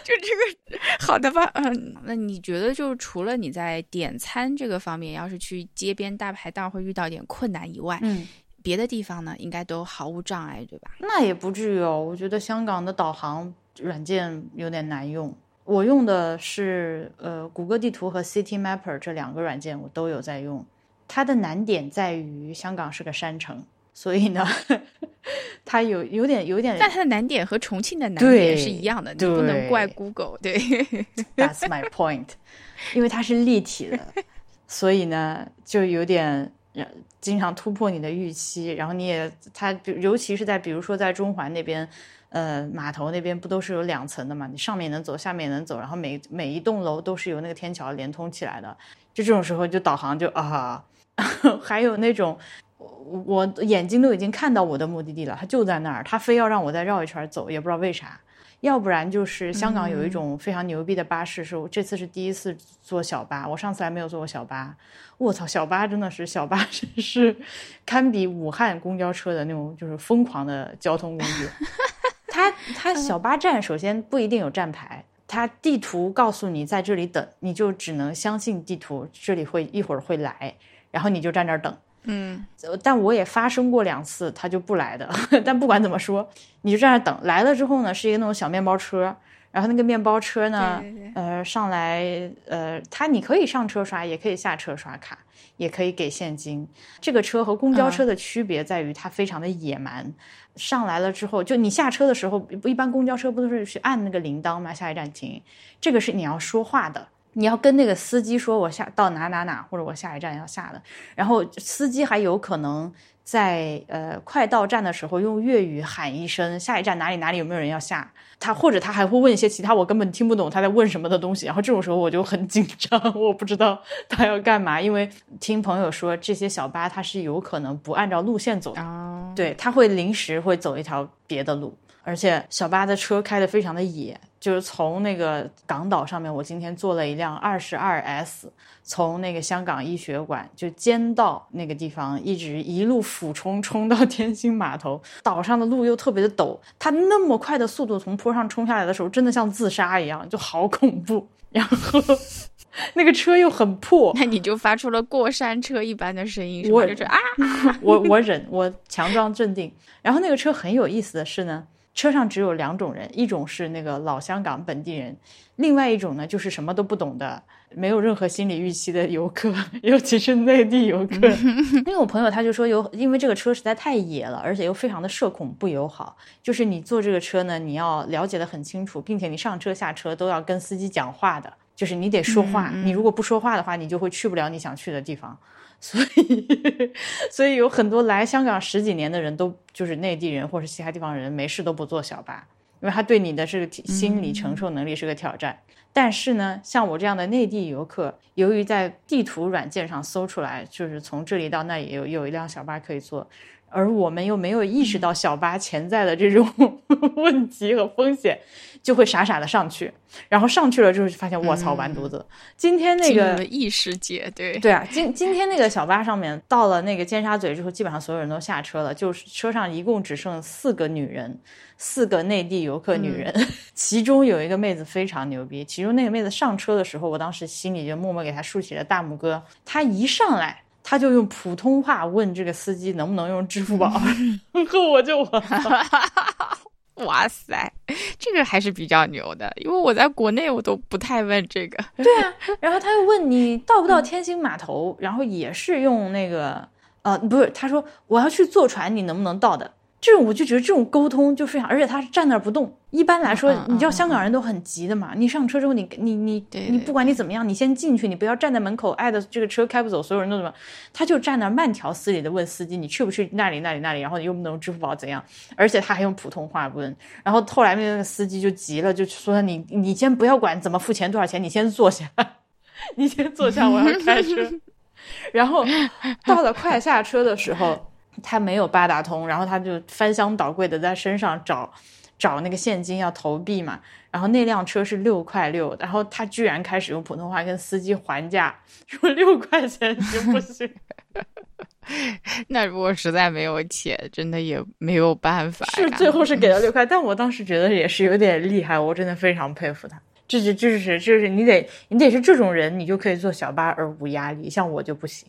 就这个好的吧？嗯，那你觉得就除了你在点餐这个方面，要是去街边大排档会遇到点困难以外，嗯，别的地方呢，应该都毫无障碍，对吧？那也不至于哦，我觉得香港的导航软件有点难用，我用的是呃谷歌地图和 City Mapper 这两个软件，我都有在用，它的难点在于香港是个山城。所以呢，它有有点有点，但它的难点和重庆的难点是一样的，你不能怪 Google。对，That's my point，因为它是立体的，所以呢就有点经常突破你的预期。然后你也它，尤其是在比如说在中环那边，呃，码头那边不都是有两层的嘛？你上面能走，下面能走，然后每每一栋楼都是由那个天桥连通起来的。就这种时候，就导航就啊，还有那种。我眼睛都已经看到我的目的地了，他就在那儿，他非要让我再绕一圈走，也不知道为啥。要不然就是香港有一种非常牛逼的巴士，是我这次是第一次坐小巴，我上次还没有坐过小巴。我操，小巴真的是小巴真是堪比武汉公交车的那种，就是疯狂的交通工具。它它小巴站首先不一定有站牌，它地图告诉你在这里等，你就只能相信地图，这里会一会儿会来，然后你就站这儿等。嗯，但我也发生过两次，他就不来的。但不管怎么说，你就在那等。来了之后呢，是一个那种小面包车，然后那个面包车呢，呃，上来，呃，他你可以上车刷，也可以下车刷卡，也可以给现金。这个车和公交车的区别在于，它非常的野蛮。上来了之后，就你下车的时候，一般公交车不都是去按那个铃铛吗？下一站停，这个是你要说话的。你要跟那个司机说，我下到哪哪哪，或者我下一站要下的，然后司机还有可能在呃快到站的时候用粤语喊一声下一站哪里哪里有没有人要下，他或者他还会问一些其他我根本听不懂他在问什么的东西，然后这种时候我就很紧张，我不知道 他要干嘛，因为听朋友说这些小巴它是有可能不按照路线走的，对他会临时会走一条别的路。而且小巴的车开得非常的野，就是从那个港岛上面，我今天坐了一辆二十二 S，从那个香港医学馆就尖道那个地方，一直一路俯冲冲到天星码头。岛上的路又特别的陡，它那么快的速度从坡上冲下来的时候，真的像自杀一样，就好恐怖。然后那个车又很破，那你就发出了过山车一般的声音，我就是啊，我我忍，我强装镇定。然后那个车很有意思的是呢。车上只有两种人，一种是那个老香港本地人，另外一种呢就是什么都不懂的，没有任何心理预期的游客，尤其是内地游客。因为我朋友他就说有，因为这个车实在太野了，而且又非常的社恐不友好。就是你坐这个车呢，你要了解的很清楚，并且你上车下车都要跟司机讲话的。就是你得说话，嗯嗯你如果不说话的话，你就会去不了你想去的地方。所以，所以有很多来香港十几年的人都就是内地人或者其他地方人，没事都不坐小巴，因为他对你的这个心理承受能力是个挑战。但是呢，像我这样的内地游客，由于在地图软件上搜出来，就是从这里到那里有有一辆小巴可以坐，而我们又没有意识到小巴潜在的这种 问题和风险，就会傻傻的上去，然后上去了之后就发现，卧槽，完犊子！今天那个异世界，对。对啊，今今天那个小巴上面到了那个尖沙咀之后，基本上所有人都下车了，就是车上一共只剩四个女人，四个内地游客女人，其中有一个妹子非常牛逼，其中那个妹子上车的时候，我当时心里就默默给她竖起了大拇哥，她一上来。她就用普通话问这个司机能不能用支付宝，然后我就我 哇塞，这个还是比较牛的，因为我在国内我都不太问这个。对啊，然后他又问你到不到天星码头，然后也是用那个呃，不是，他说我要去坐船，你能不能到的？这种我就觉得这种沟通就非常，而且他是站那儿不动。一般来说你知道香港人都很急的嘛，你上车之后，你你你你不管你怎么样，你先进去，你不要站在门口，碍的这个车开不走，所有人都怎么，他就站那儿慢条斯理的问司机，你去不去那里那里那里，然后你用不能用支付宝怎样？而且他还用普通话问。然后后来那个司机就急了，就说你你先不要管怎么付钱多少钱，你先坐下，你先坐下，我要开车。然后到了快下车的时候，他没有八达通，然后他就翻箱倒柜的在身上找找那个现金要投币嘛。然后那辆车是六块六，然后他居然开始用普通话跟司机还价，说六块钱行不行？那如果实在没有钱，真的也没有办法。是最后是给了六块，但我当时觉得也是有点厉害，我真的非常佩服他。这是这是这是你得你得是这种人，你就可以坐小巴而无压力，像我就不行。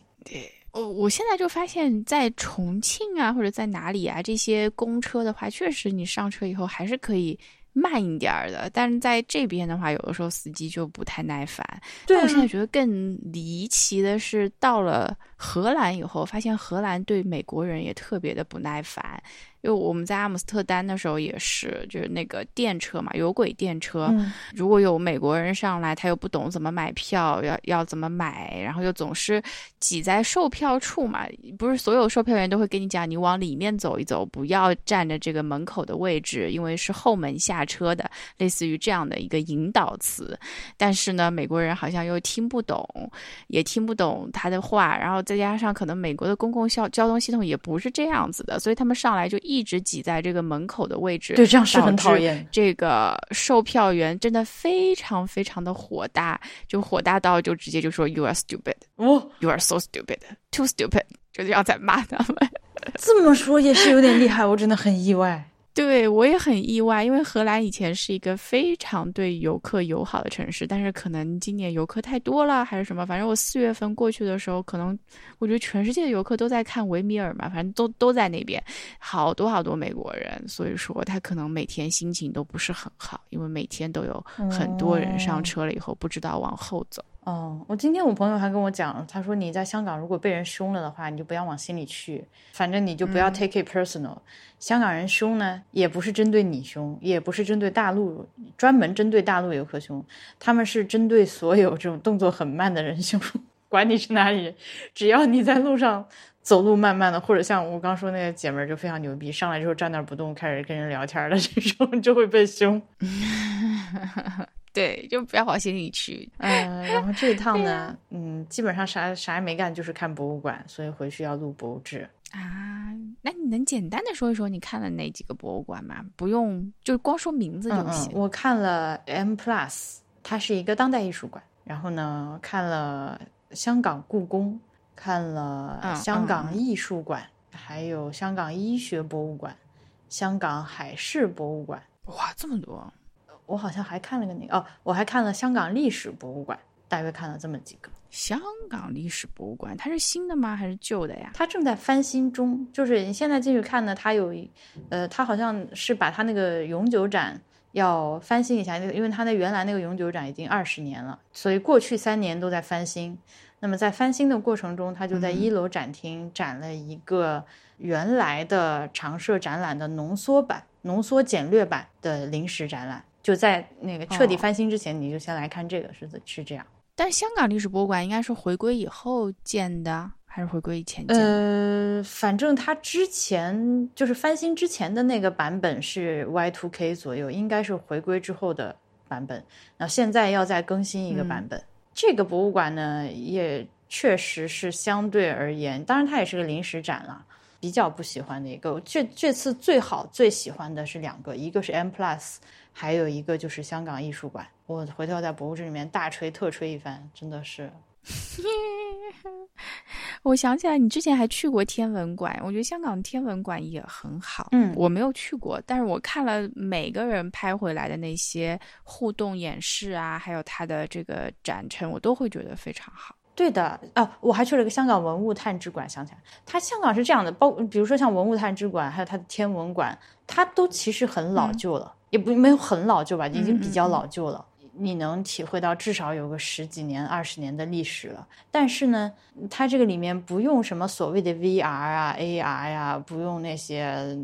我我现在就发现，在重庆啊，或者在哪里啊，这些公车的话，确实你上车以后还是可以慢一点儿的。但是在这边的话，有的时候司机就不太耐烦。对啊但我现在觉得更离奇的是，到了荷兰以后，发现荷兰对美国人也特别的不耐烦。因为我们在阿姆斯特丹的时候也是，就是那个电车嘛，有轨电车，嗯如果有美国人上来，他又不懂怎么买票，要要怎么买，然后又总是挤在售票处嘛。不是所有售票员都会跟你讲，你往里面走一走，不要站着这个门口的位置，因为是后门下车的，类似于这样的一个引导词。但是呢，美国人好像又听不懂，也听不懂他的话，然后再加上可能美国的公共交交通系统也不是这样子的，所以他们上来就一直挤在这个门口的位置。对，这样是很讨厌。这个售票员真的非常非常的火大，就火大到就直接就说 “You are stupid, 哦，you are so stupid, too stupid”，就这样在骂他们。这么说也是有点厉害，我真的很意外。对我也很意外，因为荷兰以前是一个非常对游客友好的城市，但是可能今年游客太多了，还是什么，反正我四月份过去的时候，可能我觉得全世界的游客都在看维米尔嘛，反正都都在那边，好多好多美国人，所以说他可能每天心情都不是很好，因为每天都有很多人上车了以后不知道往后走。哦，我今天我朋友还跟我讲，他说你在香港如果被人凶了的话，你就不要往心里去，反正你就不要 take it personal。香港人凶呢，也不是针对你凶，也不是针对大陆，专门针对大陆游客凶，他们是针对所有这种动作很慢的人凶，管你是哪里人，只要你在路上走路慢慢的，或者像我刚说那个姐们儿就非常牛逼，上来之后站那儿不动，开始跟人聊天的这种 就会被凶。对，就不要往心里去。嗯，然后这一趟呢，嗯，基本上啥啥也没干，就是看博物馆，所以回去要录博物志。啊，那你能简单的说一说你看了哪几个博物馆吗？不用，就光说名字就嗯行。嗯，我看了 M Plus，它是一个当代艺术馆。然后呢，看了香港故宫，看了嗯香港嗯艺术馆，还有香港医学博物馆、香港海事博物馆。哇，这么多！我好像还看了个那个哦，我还看了香港历史博物馆，大约看了这么几个。香港历史博物馆，它是新的吗？还是旧的呀？它正在翻新中，就是你现在进去看呢，它有一，呃，它好像是把它那个永久展要翻新一下，因为它那原来那个永久展已经二十年了，所以过去三年都在翻新。那么在翻新的过程中，它就在一楼展厅展了一个原来的常设展览的浓缩版、浓缩简略版的临时展览。就在那个彻底翻新之前，你就先来看这个，是是这样。但香港历史博物馆应该是回归以后建的，还是回归以前建的？呃，反正它之前就是翻新之前的那个版本是 Y two K 左右，应该是回归之后的版本。然后现在要再更新一个版本。这个博物馆呢，也确实是相对而言，当然它也是个临时展了。比较不喜欢的一个，这这次最好最喜欢的是两个，一个是 M Plus，还有一个就是香港艺术馆。我回头在博物志里面大吹特吹一番，真的是。我想起来，你之前还去过天文馆，我觉得香港天文馆也很好。嗯，我没有去过，但是我看了每个人拍回来的那些互动演示啊，还有它的这个展陈，我都会觉得非常好。对的啊，我还去了个香港文物探知馆，想起来，它香港是这样的，包比如说像文物探知馆，还有它的天文馆，它都其实很老旧了，也不没有很老旧吧，已经比较老旧了。你能体会到至少有个十几年、二十年的历史了。但是呢，它这个里面不用什么所谓的 VR 啊、AR 呀，不用那些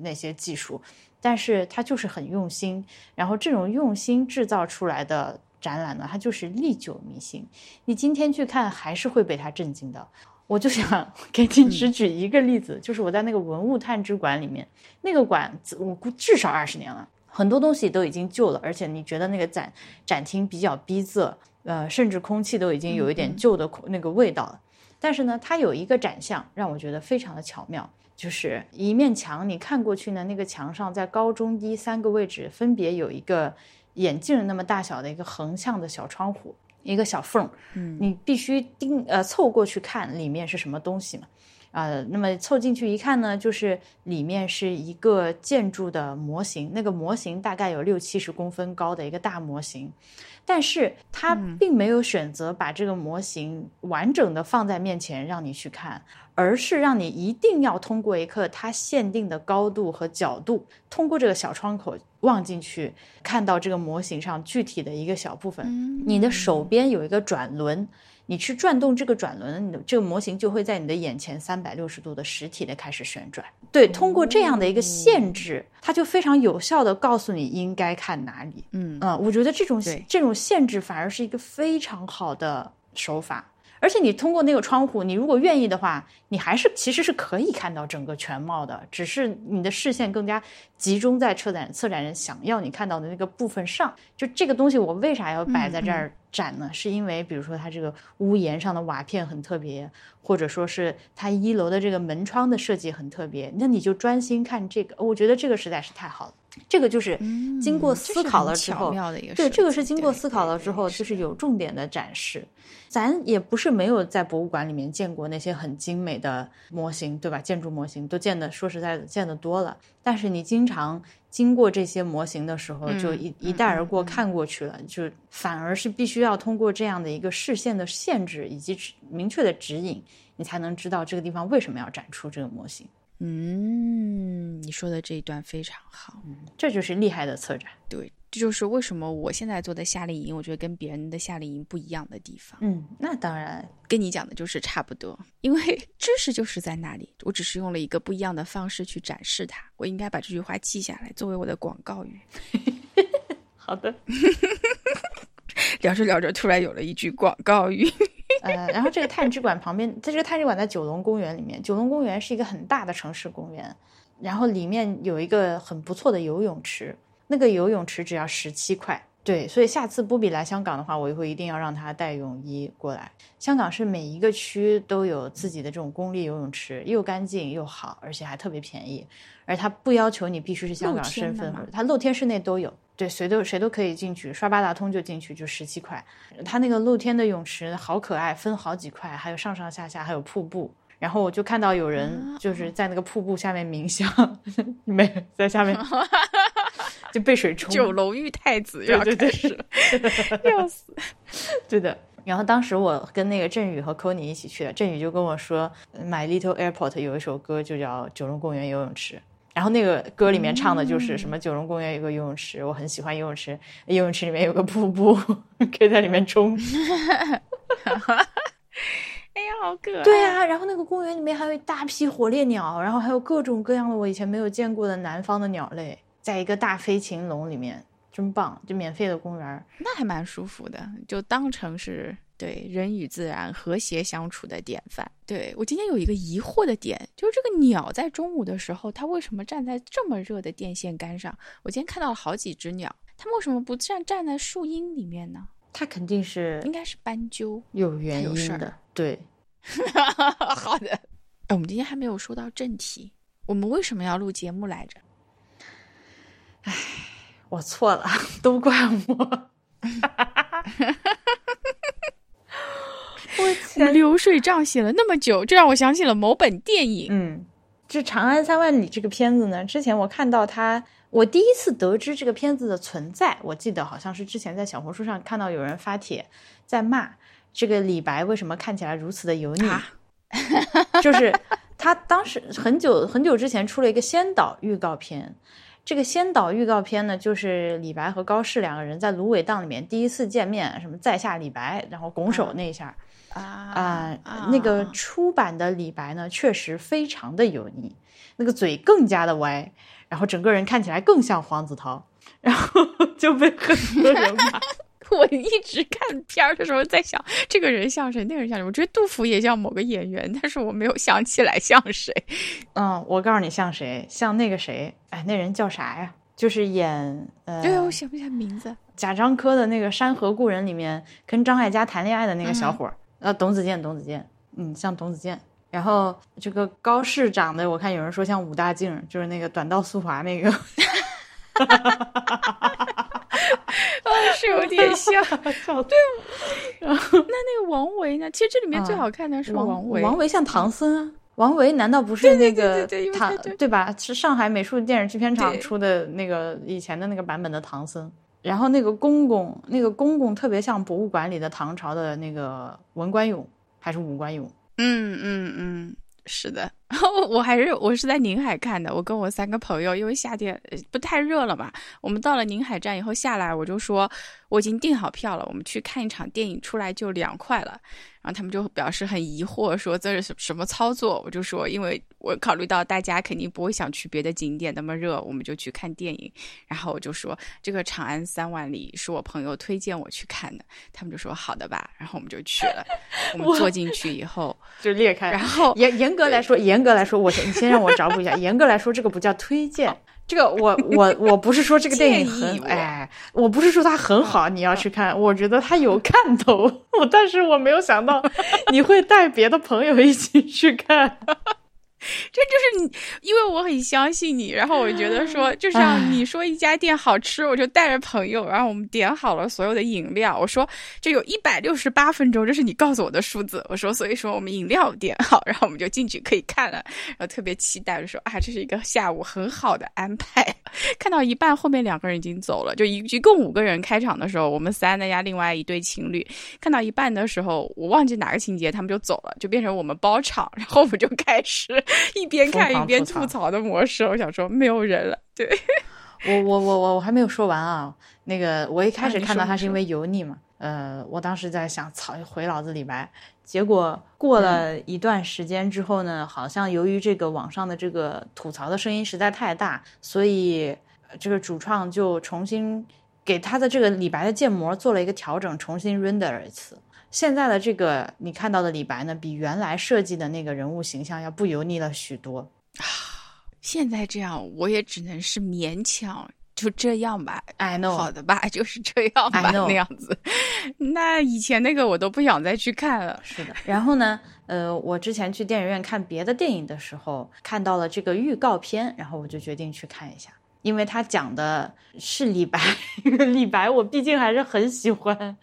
那些技术，但是它就是很用心，然后这种用心制造出来的。展览呢，它就是历久弥新，你今天去看还是会被它震惊的。我就想 给你只举一个例子，就是我在那个文物探知馆里面，那个馆我估至少二十年了，很多东西都已经旧了，而且你觉得那个展展厅比较逼仄，呃，甚至空气都已经有一点旧的那个味道了。但是呢，它有一个展项让我觉得非常的巧妙，就是一面墙，你看过去呢，那个墙上在高中低三个位置分别有一个。眼镜那么大小的一个横向的小窗户，一个小缝，嗯，你必须盯呃凑过去看里面是什么东西嘛，啊，那么凑进去一看呢，就是里面是一个建筑的模型，那个模型大概有六七十公分高的一个大模型，但是它并没有选择把这个模型完整的放在面前让你去看。而是让你一定要通过一个它限定的高度和角度，通过这个小窗口望进去，看到这个模型上具体的一个小部分。你的手边有一个转轮，你去转动这个转轮，你的这个模型就会在你的眼前三百六十度的实体的开始旋转。对，通过这样的一个限制，它就非常有效的告诉你应该看哪里。嗯嗯，我觉得这种这种限制反而是一个非常好的手法。而且你通过那个窗户，你如果愿意的话，你还是其实是可以看到整个全貌的，只是你的视线更加集中在策展策展人想要你看到的那个部分上。就这个东西，我为啥要摆在这儿展呢？是因为比如说它这个屋檐上的瓦片很特别，或者说是它一楼的这个门窗的设计很特别，那你就专心看这个。我觉得这个实在是太好了。这个就是经过思考了之后，对，这个是经过思考了之后，就是有重点的展示。咱也不是没有在博物馆里面见过那些很精美的模型，对吧？建筑模型都见的，说实在的，见得多了。但是你经常经过这些模型的时候，就一一带而过，看过去了，就反而是必须要通过这样的一个视线的限制以及明确的指引，你才能知道这个地方为什么要展出这个模型。嗯，你说的这一段非常好，这就是厉害的策展。对，这就是为什么我现在做的夏令营，我觉得跟别人的夏令营不一样的地方。嗯，那当然，跟你讲的就是差不多，因为 知识就是在那里，我只是用了一个不一样的方式去展示它。我应该把这句话记下来，作为我的广告语。好的，聊着聊着，突然有了一句广告语。呃，然后这个探知馆旁边，它这个探知馆在九龙公园里面。九龙公园是一个很大的城市公园，然后里面有一个很不错的游泳池，那个游泳池只要十七块。对，所以下次波比来香港的话，我会一定要让他带泳衣过来。香港是每一个区都有自己的这种公立游泳池，又干净又好，而且还特别便宜。而他不要求你必须是香港身份，他露天室内都有。对，谁都谁都可以进去，刷八达通就进去，就十七块。它那个露天的泳池好可爱，分好几块，还有上上下下，还有瀑布。然后我就看到有人就是在那个瀑布下面冥想，没在下面 就被水冲。九龙玉太子要开始，要死。对的。然后当时我跟那个振宇和 c o n y 一起去的，振宇就跟我说，《My Little Airport》有一首歌就叫《九龙公园游泳池》。然后那个歌里面唱的就是什么九龙公园有个游泳池，我很喜欢游泳池，游泳池里面有个瀑布，可以在里面冲。哎呀，好可爱！对啊，然后那个公园里面还有一大批火烈鸟，然后还有各种各样的我以前没有见过的南方的鸟类，在一个大飞禽笼里面，真棒，就免费的公园。那还蛮舒服的，就当成是对人与自然和谐相处的典范。对我今天有一个疑惑的点，就是这个鸟在中午的时候，它为什么站在这么热的电线杆上？我今天看到了好几只鸟，它们为什么不站站在树荫里面呢？它肯定是应该是斑鸠。有原因的，对。好的，哎，我们今天还没有说到正题，我们为什么要录节目来着？我错了，都怪我。我流水账写了那么久，这让我想起了某本电影。嗯，这《长安三万里》这个片子呢，之前我看到它，我第一次得知这个片子的存在，我记得好像是之前在小红书上看到有人发帖在骂这个李白为什么看起来如此的油腻，啊就是 他当时很久很久之前出了一个先导预告片。这个先导预告片呢，就是李白和高适两个人在芦苇荡里面第一次见面，什么在下李白，然后拱手那一下，啊啊、那个出版的李白呢，确实非常的油腻，那个嘴更加的歪，然后整个人看起来更像黄子韬，然后 就被很多人骂。我一直看片儿的时候在想，这个人像谁，那个人像谁。我觉得杜甫也像某个演员，但是我没有想起来像谁。嗯，我告诉你像谁，像那个谁，哎，那人叫啥呀？就是演呃，对，我想不起来名字。贾樟柯的那个《山河故人》里面跟张艾嘉谈恋爱的那个小伙儿，呃，董子健，董子健，嗯，像董子健。然后这个高适长得，我看有人说像武大靖，就是那个短道速滑那个，哦，是有点像。对。然后那那个王维呢？其实这里面最好看的是王维。王维像唐僧啊。王维难道不是那个唐他对吧？是上海美术电影制片厂出的那个以前的那个版本的唐僧。然后那个公公，那个公公特别像博物馆里的唐朝的那个文官俑还是武官俑？嗯嗯嗯，是的。我还是我是在宁海看的，我跟我三个朋友，因为夏天呃不太热了嘛，我们到了宁海站以后下来，我就说我已经订好票了，我们去看一场电影，出来就凉快了。然后他们就表示很疑惑，说这是什什么操作？我就说，因为我考虑到大家肯定不会想去别的景点，那么热，我们就去看电影。然后我就说，这个《长安三万里》是我朋友推荐我去看的，他们就说好的吧，然后我们就去了。我们坐进去以后，就裂开。然后严严格来说，严格来说，我先你先让我找补一下。严格来说，这个不叫推荐，这个我 我我不是说这个电影很哎，我不是说它很好，你要去看，我觉得它有看头，我但是我没有想到你会带别的朋友一起去看。这就是你，因为我很相信你，然后我觉得说，就像你说一家店好吃，我就带着朋友，然后我们点好了所有的饮料。我说这有一百六十八分钟，这是你告诉我的数字。我说，所以说我们饮料点好，然后我们就进去可以看了，然后特别期待就说啊，这是一个下午很好的安排。看到一半，后面两个人已经走了，就一一共五个人开场的时候，我们三再加另外一对情侣。看到一半的时候，我忘记哪个情节，他们就走了，就变成我们包场，然后我们就开始 一边看一边吐槽的模式。我想说没有人了，对，我我我我我还没有说完啊，那个我一开始看到他是因为油腻嘛，呃，我当时在想，操，回老子李白。结果过了一段时间之后呢，好像由于这个网上的这个吐槽的声音实在太大，所以呃这个主创就重新给他的这个李白的建模做了一个调整，重新 render 了一次。现在的这个你看到的李白呢，比原来设计的那个人物形象要不油腻了许多。现在这样我也只能是勉强就这样吧。I know，好的吧，就是这样吧那样子。那以前那个我都不想再去看了。是的，然后呢，呃，我之前去电影院看别的电影的时候，看到了这个预告片，然后我就决定去看一下，因为他讲的是李白，李白我毕竟还是很喜欢，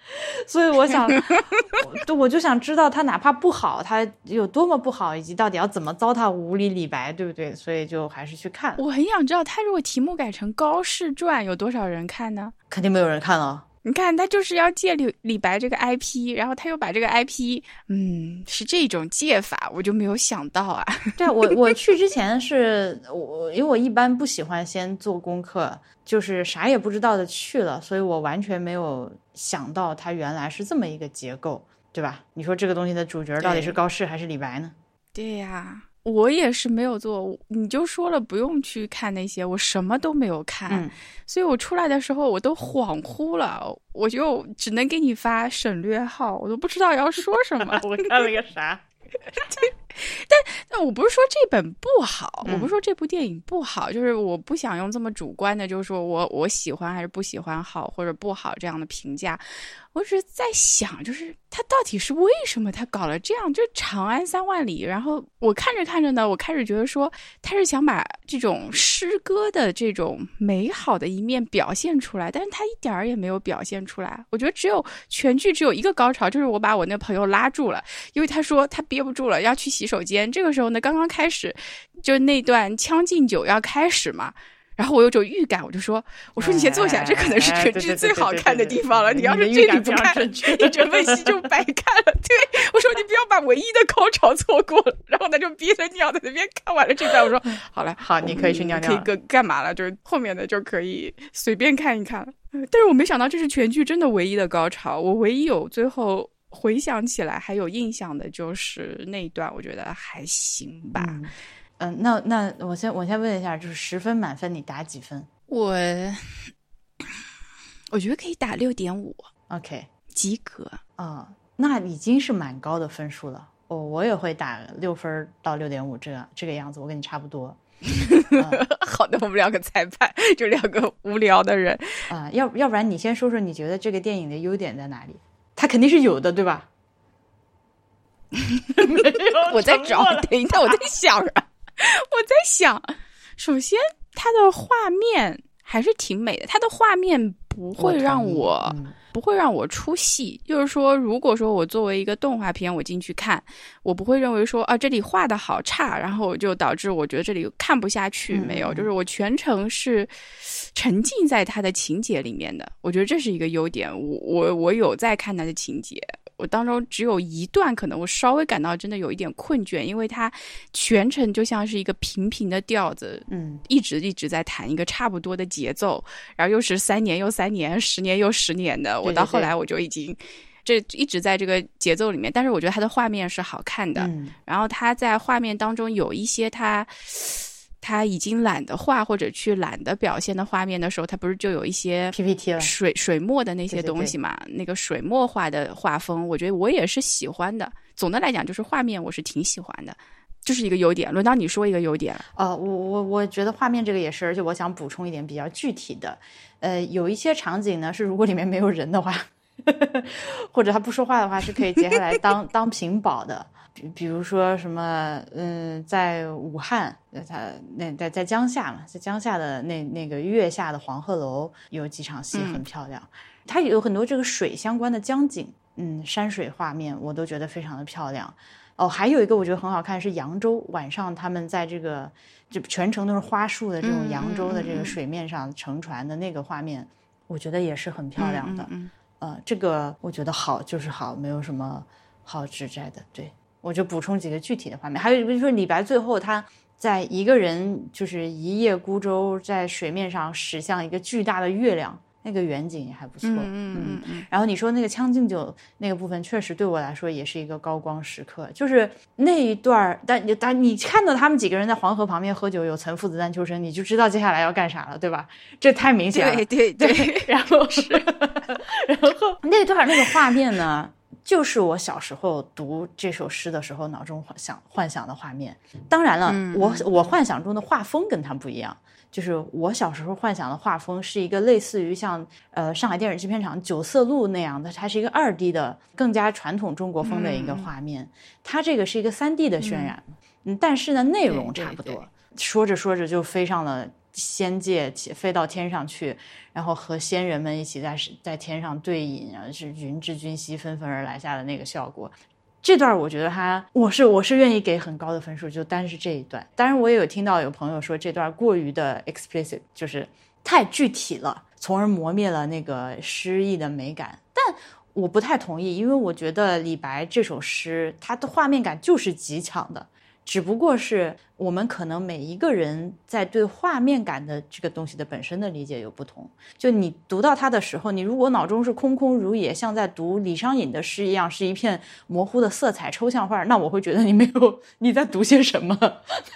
所以我想，我我就想知道他哪怕不好，他有多么不好，以及到底要怎么糟蹋无理李白，对不对？所以就还是去看，我很想知道，他如果题目改成《高士传》，有多少人看呢？肯定没有人看了。你看，他就是要借李李白这个 IP，然后他又把这个 IP，嗯，是这种借法，我就没有想到啊。对我我去之前是我，因为我一般不喜欢先做功课，就是啥也不知道的去了，所以我完全没有想到它原来是这么一个结构，对吧？你说这个东西的主角到底是高适还是李白呢？对呀、我也是没有做，你就说了不用去看那些，我什么都没有看，嗯所以我出来的时候我都恍惚了，我就只能给你发省略号，我都不知道要说什么。我看了个啥？但但我不是说这本不好，嗯我不是说这部电影不好，就是我不想用这么主观的，就是说我我喜欢还是不喜欢好或者不好这样的评价。我只是在想，就是他到底是为什么他搞了这样？就长安三万里，然后我看着看着呢，我开始觉得说他是想把这种诗歌的这种美好的一面表现出来，但是他一点儿也没有表现出来。我觉得只有全剧只有一个高潮，就是我把我那朋友拉住了，因为他说他憋不住了，要去洗手间。这个时候呢，刚刚开始，就那段《将进酒》要开始嘛。然后我有种预感，我就说：“我说你先坐下，这可能是全剧最好看的地方了。你要是这里不看，你整本戏就白看了。”对，我说你不要把唯一的高潮 错过了。然后他就憋着尿在那边看完了这段。我说：“好了，好，你可以去尿尿可以干干嘛了？就是后面的就可以随便看一看了。”但是我没想到这是全剧真的唯一的高潮。我唯一有最后回想起来还有印象的就是那一段，我觉得还行吧。嗯嗯，那那我先我先问一下，就是十分满分你打几分我我觉得可以打六点五，？OK，及格。啊、那已经是蛮高的分数了。我、我也会打六分到六点五这样这个样子，我跟你差不多。好的，我们两个裁判就两个无聊的人。啊、要要不然你先说说你觉得这个电影的优点在哪里？它肯定是有的，对吧？我在找，等一下，我在想啊，我在想，首先它的画面还是挺美的，它的画面不会让我嗯不会让我出戏。就是说，如果说我作为一个动画片，我进去看，我不会认为说啊这里画的好差，然后就导致我觉得这里看不下去。嗯没有，嗯就是我全程是沉浸在它的情节里面的。我觉得这是一个优点。我我我有在看它的情节。我当中只有一段可能我稍微感到真的有一点困倦，因为它全程就像是一个平平的调子，嗯一直一直在弹一个差不多的节奏，然后又是三年又三年，十年又十年的。我到后来我就已经这一直在这个节奏里面，但是我觉得它的画面是好看的，嗯然后它在画面当中有一些它。他已经懒得画或者去懒得表现的画面的时候，他不是就有一些 PPT 了，水水墨的那些东西嘛？那个水墨画的画风，我觉得我也是喜欢的。总的来讲，就是画面我是挺喜欢的，这是一个优点。轮到你说一个优点了，呃，我我我觉得画面这个也是，而且我想补充一点比较具体的，呃，有一些场景呢是如果里面没有人的话，或者他不说话的话，是可以截下来当 当屏保的。比比如说什么，嗯，在武汉，呃他那在在江夏嘛，在江夏的那那个月下的黄鹤楼有几场戏很漂亮，它有很多这个水相关的江景，嗯，山水画面我都觉得非常的漂亮。哦，还有一个我觉得很好看是扬州，晚上他们在这个就全程都是花树的这种嗯扬州的这个水面上乘船的那个画面，我觉得也是很漂亮的。嗯呃，这个我觉得好就是好，没有什么好指摘的。对我就补充几个具体的画面，还有比如说李白最后他在一个人就是一叶孤舟在水面上驶向一个巨大的月亮，那个远景也还不错。嗯嗯嗯嗯然后你说那个《将进酒》那个部分，确实对我来说也是一个高光时刻，就是那一段儿，但你但你看到他们几个人在黄河旁边喝酒，有岑夫子丹丘生，你就知道接下来要干啥了，对吧？这太明显了。对对对，然后是，然后 那段那个画面呢，就是我小时候读这首诗的时候脑中幻想幻想的画面。当然了，嗯我我幻想中的画风跟它不一样。就是我小时候幻想的画风是一个类似于像呃上海电影制片厂九色鹿那样的，它是一个二 D 的更加传统中国风的一个画面。它这个是一个三 D 的渲染，嗯，但是呢内容差不多。对说着说着就飞上了仙界，起飞到天上去，然后和仙人们一起在在天上对饮，然后是云之君兮纷纷而来下的那个效果。这段我觉得他，我是我是愿意给很高的分数，就单是这一段。当然，我也有听到有朋友说这段过于的 explicit，就是太具体了，从而磨灭了那个诗意的美感。但我不太同意，因为我觉得李白这首诗，它的画面感就是极强的。只不过是我们可能每一个人在对画面感的这个东西的本身的理解有不同。就你读到它的时候，你如果脑中是空空如也，像在读李商隐的诗一样，是一片模糊的色彩抽象画，那我会觉得你没有你在读些什么。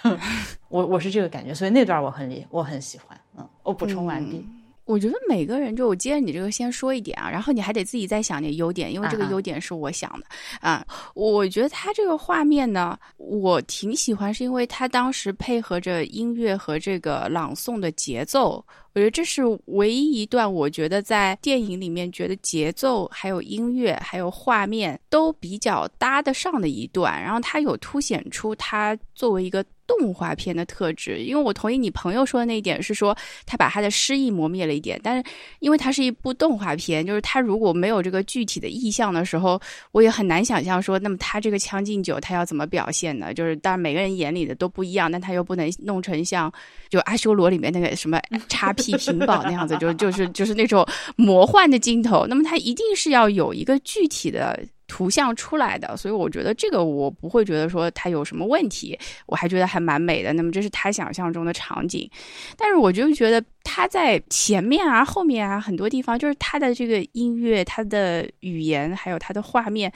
我我是这个感觉，所以那段我很理我很喜欢。嗯，我补充完毕。我觉得每个人，就我接着你这个先说一点啊，然后你还得自己再想点优点，因为这个优点是我想的啊。我觉得他这个画面呢，我挺喜欢，是因为他当时配合着音乐和这个朗诵的节奏，我觉得这是唯一一段我觉得在电影里面觉得节奏、还有音乐、还有画面都比较搭得上的一段，然后它有凸显出他作为一个。动画片的特质，因为我同意你朋友说的那一点，是说他把他的诗意磨灭了一点。但是，因为它是一部动画片，就是他如果没有这个具体的意象的时候，我也很难想象说，那么他这个《将进酒》他要怎么表现呢？就是当然每个人眼里的都不一样，但他又不能弄成像就《阿修罗》里面那个什么叉 P 屏保那样子，就就是就是那种魔幻的镜头。那么他一定是要有一个具体的。图像出来的，所以我觉得这个我不会觉得说它有什么问题，我还觉得还蛮美的。那么这是他想象中的场景，但是我就觉得他在前面啊、后面啊很多地方，就是他的这个音乐、他的语言还有他的画面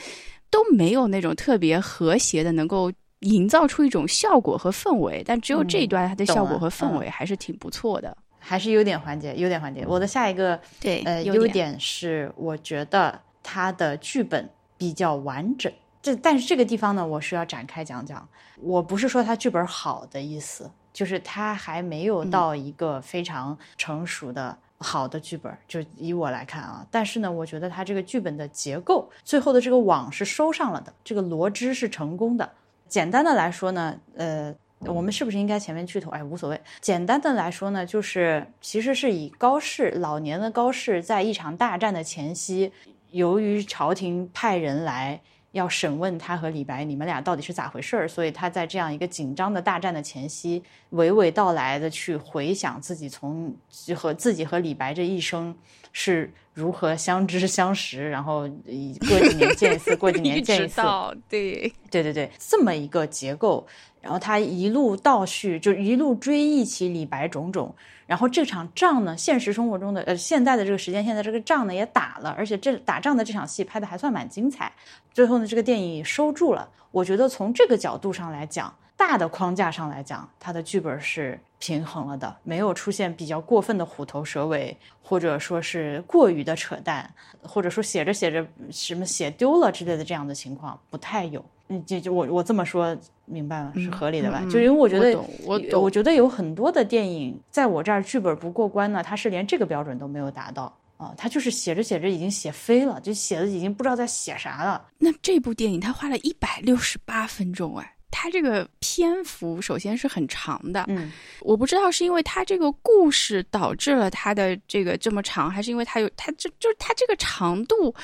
都没有那种特别和谐的，能够营造出一种效果和氛围。但只有这一段，它的效果和氛围还是挺不错的，还是优点环节，优点环节。我的下一个对呃优点是，我觉得他的剧本。比较完整，这但是这个地方呢，我是要展开讲讲。我不是说它剧本好的意思，就是它还没有到一个非常成熟的好的剧本。就以我来看啊，但是呢，我觉得它这个剧本的结构，最后的这个网是收上了的，这个罗织是成功的。简单的来说呢，呃，我们是不是应该前面剧透？哎，无所谓。简单的来说呢，就是其实是以高适老年的高适在一场大战的前夕。由于朝廷派人来要审问他和李白，你们俩到底是咋回事儿？所以他在这样一个紧张的大战的前夕，娓娓道来的去回想自己从和自己和李白这一生是如何相知相识，然后过几年见一次，过几年见一次，对 对对对，这么一个结构，然后他一路倒叙，就一路追忆起李白种种。然后这场仗呢，现实生活中的呃，现在的这个时间线的这个仗呢也打了，而且这打仗的这场戏拍的还算蛮精彩。最后呢，这个电影收住了。我觉得从这个角度上来讲，大的框架上来讲，它的剧本是平衡了的，没有出现比较过分的虎头蛇尾，或者说是过于的扯淡，或者说写着写着什么写丢了之类的这样的情况不太有。嗯，就就我我这么说明白了，是合理的吧？就因为我觉得，我我觉得有很多的电影在我这儿剧本不过关呢，它是连这个标准都没有达到啊，它就是写着写着已经写飞了，就写的已经不知道在写啥了。那这部电影它花了一百六十八分钟，哎，它这个篇幅首先是很长的，嗯，我不知道是因为它这个故事导致了它的这个这么长，还是因为它有它这就是它这个长度。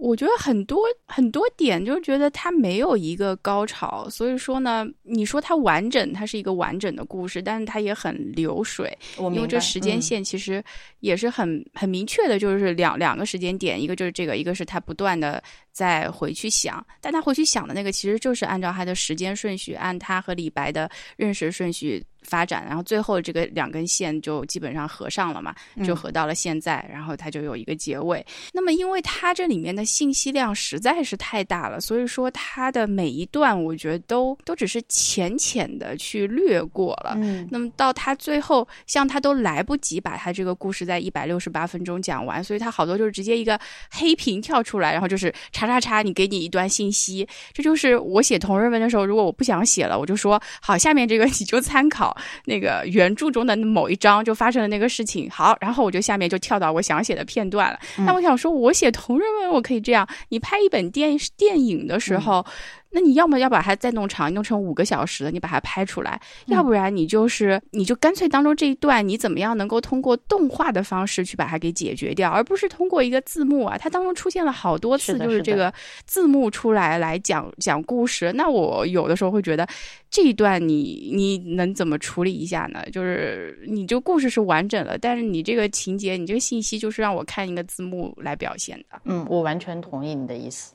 我觉得很多很多点就是觉得它没有一个高潮，所以说呢，你说它完整，它是一个完整的故事，但是它也很流水，因为这时间线其实也是很很明确的，就是两两个时间点，一个就是这个，一个是他不断的。在回去想，但他回去想的那个其实就是按照他的时间顺序，按他和李白的认识顺序发展，然后最后这个两根线就基本上合上了嘛，就合到了现在，然后它就有一个结尾。那么，因为它这里面的信息量实在是太大了，所以说它的每一段我觉得都都只是浅浅的去略过了。嗯，那么到它最后，像它都来不及把它这个故事在一百六十八分钟讲完，所以它好多就是直接一个黑屏跳出来，然后就是叉。叉叉，你给你一段信息，这就是我写同人文的时候，如果我不想写了，我就说好，下面这个你就参考那个原著中的某一章就发生了那个事情。好，然后我就下面就跳到我想写的片段了。那我想说，我写同人文，我可以这样。你拍一本电电影的时候。那你要么要把它再弄长，弄成五个小时的，你把它拍出来；要不然你就是你就干脆当中这一段，你怎么样能够通过动画的方式去把它给解决掉，而不是通过一个字幕啊？它当中出现了好多次，就是这个字幕出来来讲讲故事。那我有的时候会觉得这一段你你能怎么处理一下呢？就是你这个故事是完整了，但是你这个情节，你这个信息就是让我看一个字幕来表现的。嗯，我完全同意你的意思。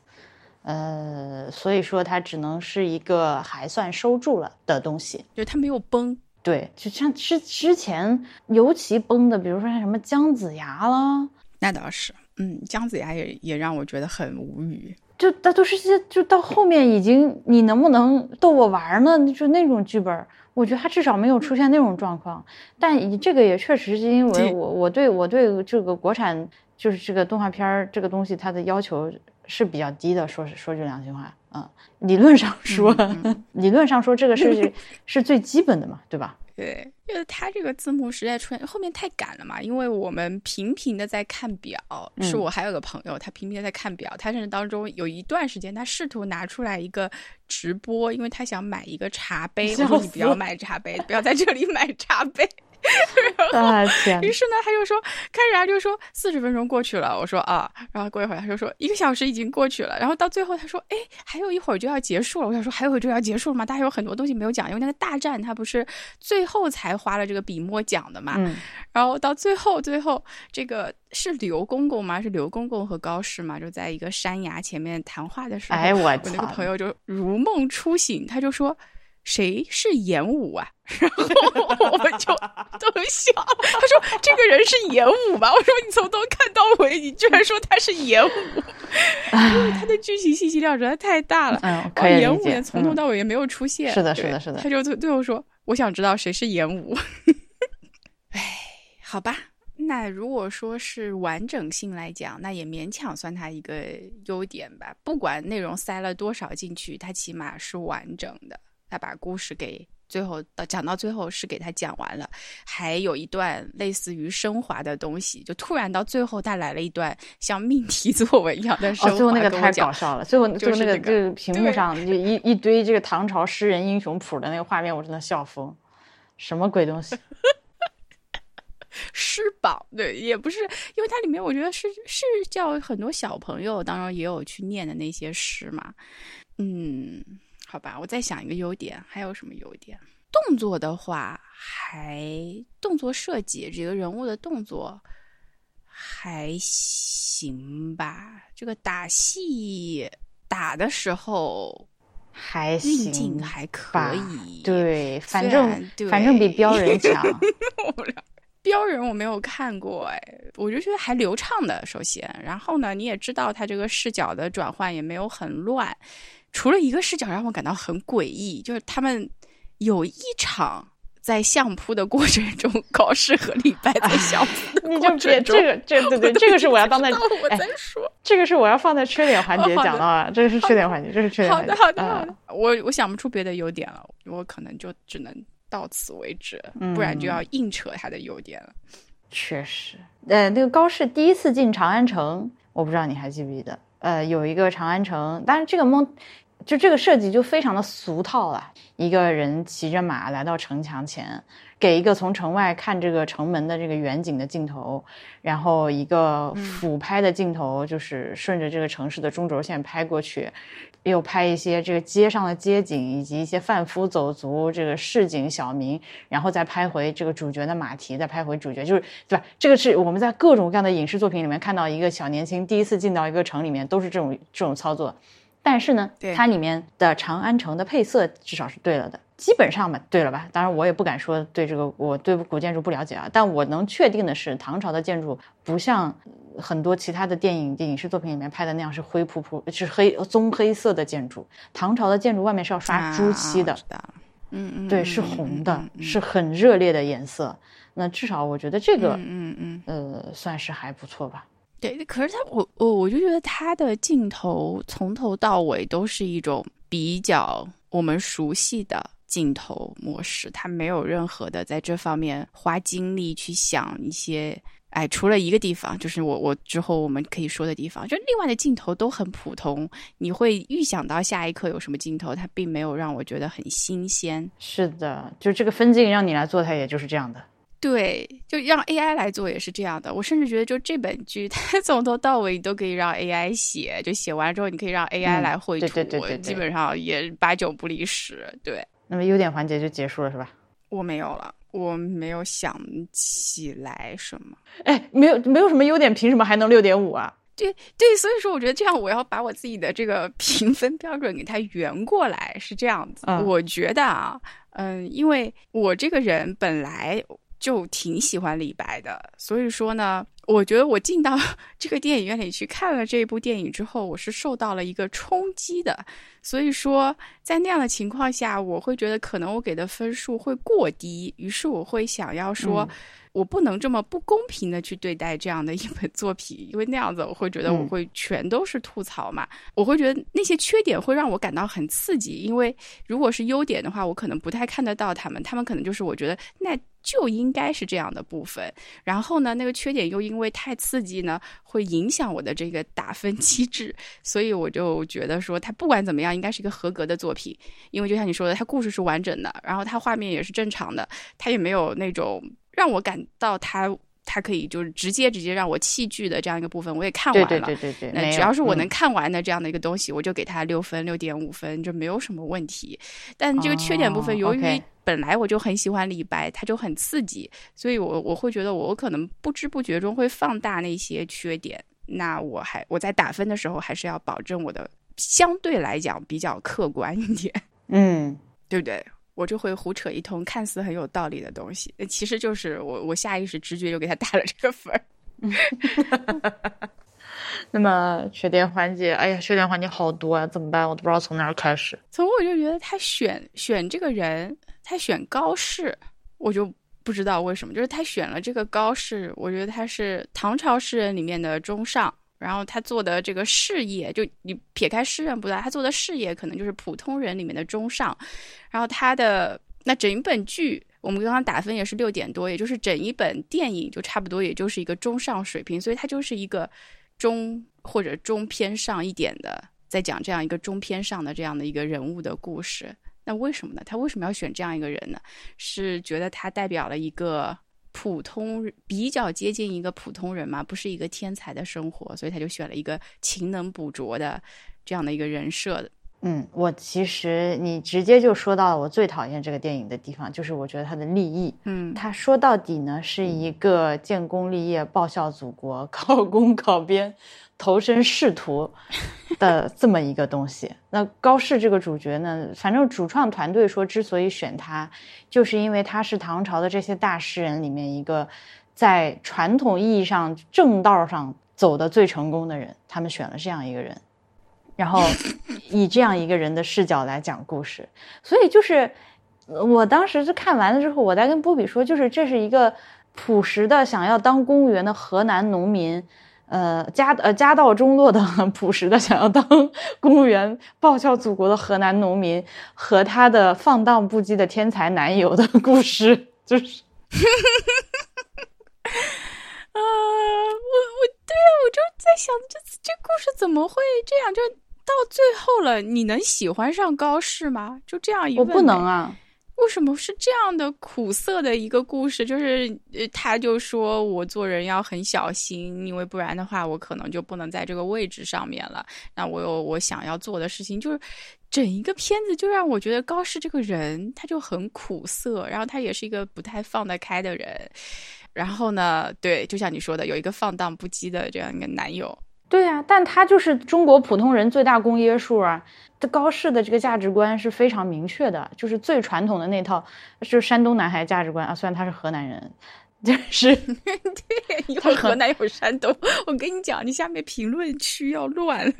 呃，所以说它只能是一个还算收住了的东西。就它没有崩。对，就像之之前尤其崩的，比如说像什么姜子牙了，那倒是，嗯，姜子牙也也让我觉得很无语。就那都是些，就到后面已经，你能不能逗我玩呢？就那种剧本，我觉得他至少没有出现那种状况。但这个也确实是因为我我对我对这个国产就是这个动画片儿这个东西，它的要求是比较低的。说说句良心话。嗯，理论上说，理论上说这个是 是最基本的嘛，对吧？对，因为它这个字幕实在出现后面太赶了嘛，因为我们频频的在看表，是我还有个朋友，他频频的在看表，他甚至当中有一段时间，他试图拿出来一个直播，因为他想买一个茶杯，我说你不要买茶杯，不要在这里买茶杯。啊天！于是呢，他就说，开始他就说四十分钟过去了，我说啊，然后过一会儿他就说一个小时已经过去了，然后到最后他说，哎，还有一会儿就要结束了。我想说还有一会儿就要结束了嘛，大家有很多东西没有讲，因为那个大战他不是最后才花了这个笔墨讲的嘛。嗯。然后到最后，最后这个是刘公公吗？是刘公公和高适嘛？就在一个山崖前面谈话的时候，哎我我那个朋友就如梦初醒，他就说。谁是演武啊？然后我们就 都笑。他说：“这个人是演武吧？”我说：“你从头看到尾，你居然说他是演武？因为他的剧情信息量实在太大了。嗯，可以演武也从头到尾也没有出现。是的，是的，是的。他就最最后说：“我想知道谁是演武。”哎，好吧。那如果说是完整性来讲，那也勉强算它一个优点吧。不管内容塞了多少进去，它起码是完整的。他把故事给最后到讲到最后是给他讲完了，还有一段类似于升华的东西，就突然到最后他来了一段像命题作文一样的升华。哦，最后那个太搞笑了，最后就是那个就是屏幕上就一一堆这个唐朝诗人英雄谱的那个画面，我真的笑疯，什么鬼东西？诗宝对，也不是，因为它里面我觉得是是叫很多小朋友，当然也有去念的那些诗嘛，嗯。好吧，我再想一个优点，还有什么优点？动作的话，还动作设计，这个人物的动作还行吧。这个打戏打的时候还行，运镜还可以。对，反正反正比标人强。标人我没有看过，哎，我就觉得还流畅的。首先，然后呢，你也知道他这个视角的转换也没有很乱。除了一个视角让我感到很诡异，就是他们有一场在相扑的过程中，高适和李白在相扑的过程 中，这个这对对，这个是我要放在我在说，这个是我要放在缺点环节讲到啊，这个是缺点环节，这是缺点。好的好的好的，我我想不出别的优点了，我可能就只能到此为止，不然就要硬扯他的优点了。确实，呃，那个高适第一次进长安城，我不知道你还记不记得，呃，有一个长安城，但是这个梦。就这个设计就非常的俗套了，一个人骑着马来到城墙前，给一个从城外看这个城门的这个远景的镜头，然后一个俯拍的镜头，就是顺着这个城市的中轴线拍过去，又拍一些这个街上的街景以及一些贩夫走卒这个市井小民，然后再拍回这个主角的马蹄，再拍回主角，就是对吧？这个是我们在各种各样的影视作品里面看到一个小年轻第一次进到一个城里面，都是这种这种操作。但是呢，它里面的长安城的配色至少是对了的，基本上嘛，对了吧？当然我也不敢说对这个我对古建筑不了解啊，但我能确定的是，唐朝的建筑不像很多其他的电影、影视作品里面拍的那样是灰扑扑，是黑棕黑色的建筑。唐朝的建筑外面是要刷朱漆的，嗯嗯，对，是红的，是很热烈的颜色。那至少我觉得这个，嗯嗯，呃，算是还不错吧。对，可是他我我我就觉得他的镜头从头到尾都是一种比较我们熟悉的镜头模式，他没有任何的在这方面花精力去想一些，哎，除了一个地方，就是我我之后我们可以说的地方，就另外的镜头都很普通，你会预想到下一刻有什么镜头，它并没有让我觉得很新鲜。是的，就这个分镜让你来做，它也就是这样的。对，就让 AI 来做也是这样的。我甚至觉得，就这本剧，它 从头到尾你都可以让 AI 写，就写完之后你可以让 AI 来绘图，基本上也八九不离十。对，那么优点环节就结束了，是吧？我没有了，我没有想起来什么。哎，没有，没有什么优点，凭什么还能六点五啊？对对，所以说我觉得这样，我要把我自己的这个 评分标准给它圆过来，是这样子。我觉得啊，嗯，因为我这个人本来就挺喜欢李白的，所以说呢。我觉得我进到 这个电影院里去看了这一部电影之后，我是受到了一个冲击的。所以说，在那样的情况下，我会觉得可能我给的分数会过低，于是我会想要说。我不能这么不公平的去对待这样的一本作品，因为那样子我会觉得我会全都是吐槽嘛。我会觉得那些缺点会让我感到很刺激，因为如果是优点的话，我可能不太看得到他们，他们可能就是我觉得那就应该是这样的部分。然后呢，那个缺点又因为太刺激呢，会影响我的这个打分机制，所以我就觉得说，它不管怎么样，应该是一个合格的作品，因为就像你说的，它故事是完整的，然后它画面也是正常的，它也没有那种。让我感到它。它可以就是直接直接让我弃剧的这样一个部分，我也看完了。对对对对对。那只要是我能看完的这样的一个东西，我就给它六分六点五分，就没有什么问题。但这个缺点部分，由于本来我就很喜欢李白，他就很刺激，所以我我会觉得我可能不知不觉中会放大那些缺点。那我还我在打分的时候，还是要保证我的相对来讲比较客观一点。嗯，对不对？我就会胡扯一通，看似很有道理的东西，其实就是我我下意识直觉就给他打了这个分儿。那么缺点环节，哎呀，缺点环节好多啊，怎么办？我都不知道从哪儿开始。从我就觉得他选选这个人，他选高适，我就不知道为什么，就是他选了这个高适，我觉得他是唐朝诗人里面的中上。然后他做的这个事业，就你撇开诗人不谈，他做的事业可能就是普通人里面的中上。然后他的那整一本剧，我们刚刚打分也是六点多，也就是整一本电影就差不多，也就是一个中上水平。所以他就是一个中或者中偏上一点的，在讲这样一个中偏上的这样的一个人物的故事。那为什么呢？他为什么要选这样一个人呢？是觉得他代表了一个。普通比较接近一个普通人嘛，不是一个天才的生活，所以他就选了一个勤能补拙的这样的一个人设的。嗯，我其实你直接就说到了我最讨厌这个电影的地方，就是我觉得他的立意，嗯，他说到底呢是一个建功立业、报效祖国、考公考编。投身仕途 的这么一个东西，那高适这个主角呢？反正主创团队说，之所以选他，就是因为他是唐朝的这些大诗人里面一个在传统意义上正道上走的最成功的人，他们选了这样一个人，然后 以这样一个人的视角来讲故事。所以就是我当时是看完了之后，我在跟波比说，就是这是一个朴实的想要当公务员的河南农民。呃，家呃家道中落的、朴实的，想要当公务员、报效祖国的河南农民和他的放荡不羁的天才男友的故事，就是，啊，我我对啊，我就在想，这这故事怎么会这样？就到最后了，你能喜欢上高适吗？就这样一我不能啊。为什么是这样的苦涩的一个故事？就是，他就说我做人要很小心，因为不然的话，我可能就不能在这个位置上面了。那我有我想要做的事情，就是整一个片子就让我觉得高适这个人他就很苦涩，然后他也是一个不太放得开的人。然后呢，对，就像你说的，有一个放荡不羁的这样一个男友。对呀，但他就是中国普通人最大公约数啊。这高适的这个价值观是非常明确的，就是最传统的那套，就是山东男孩价值观啊。虽然他是河南人。就是 对，一会儿河南一会儿山东，我跟你讲，你下面评论区要乱了。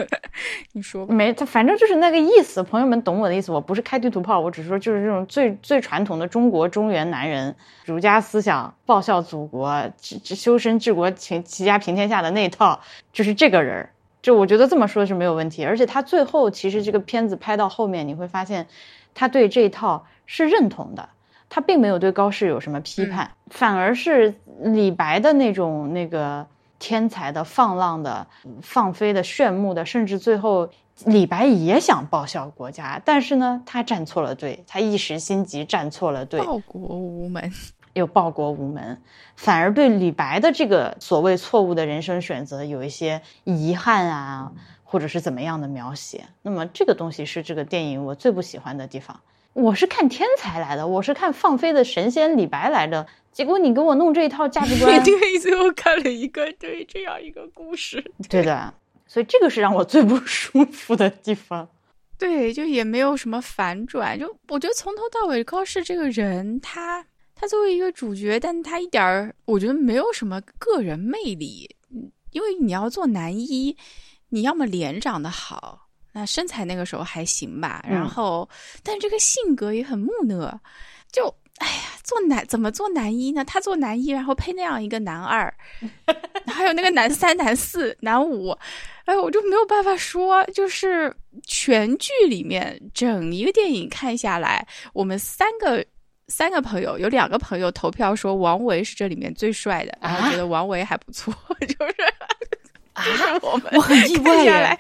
你说没？他反正就是那个意思，朋友们懂我的意思。我不是开地图炮，我只是说就是这种最最传统的中国中原男人，儒家思想，报效祖国，修身治国，齐齐家平天下的那一套，就是这个人。就我觉得这么说是没有问题。而且他最后其实这个片子拍到后面，你会发现他对这一套是认同的。他并没有对高适有什么批判，反而是李白的那种那个天才的、放浪的、放飞的、炫目的，甚至最后李白也想报效国家，但是呢，他站错了队，他一时心急站错了队，报国无门，又报国无门，反而对李白的这个所谓错误的人生选择有一些遗憾啊，或者是怎么样的描写。那么这个东西是这个电影我最不喜欢的地方。我是看天才来的，我是看放飞的神仙李白来的，结果你给我弄这一套价值观，对，最后看了一个对这样一个故事，对的，所以这个是让我最不 舒服的地方。对，就也没有什么反转，就我觉得从头到尾高适这个人，他他作为一个主角，但他一点儿我觉得没有什么个人魅力，因为你要做男一，你要么脸长得好，那身材那个时候还行吧，然后但这个性格也很木讷，就。哎呀，做男怎么做男一呢？他做男一，然后配那样一个男二，还有那个男三、男四、男五，哎，我就没有办法说。就是全剧里面整一个电影看下来，我们三个三个朋友有两个朋友投票说王维是这里面最帅的，然后觉得王维还不错，就是啊，我们我很意外耶。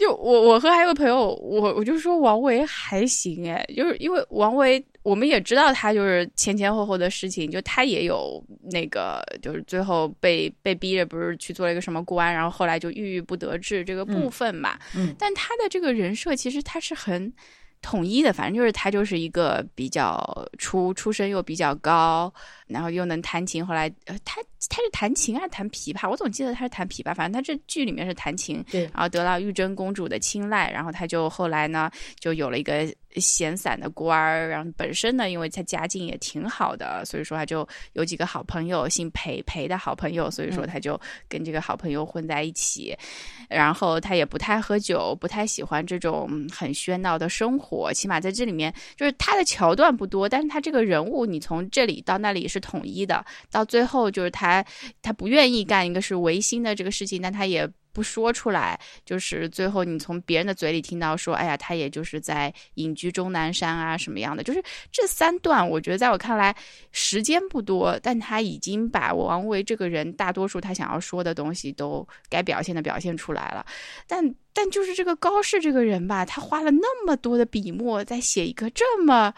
就我我和还有个朋友，我我就说王维还行哎，就是因为王维。我们也知道他就是前前后后的事情，就他也有那个，就是最后被被逼着不是去做了一个什么官，然后后来就郁郁不得志这个部分嘛。嗯，但他的这个人设其实他是很统一的，反正就是他就是一个比较出出身又比较高，然后又能弹琴。后来呃，他他是弹琴还是弹琵琶？我总记得他是弹琵琶，反正他这剧里面是弹琴。对，然后得到玉贞公主的青睐，然后他就后来呢就有了一个。闲散的官儿，然后本身呢，因为他家境也挺好的，所以说他就有几个好朋友，姓裴，裴的好朋友，所以说他就跟这个好朋友混在一起。然后他也不太喝酒，不太喜欢这种很喧闹的生活，起码在这里面，就是他的桥段不多，但是他这个人物，你从这里到那里是统一的，到最后就是他，他不愿意干一个是违心的这个事情，但他也。不说出来，就是最后你从别人的嘴里听到说，哎呀，他也就是在隐居终南山啊，什么样的？就是这三段，我觉得在我看来时间不多，但他已经把王维这个人大多数他想要说的东西都该表现的表现出来了。但但就是这个高适这个人吧，他花了那么多的笔墨在写一个这么。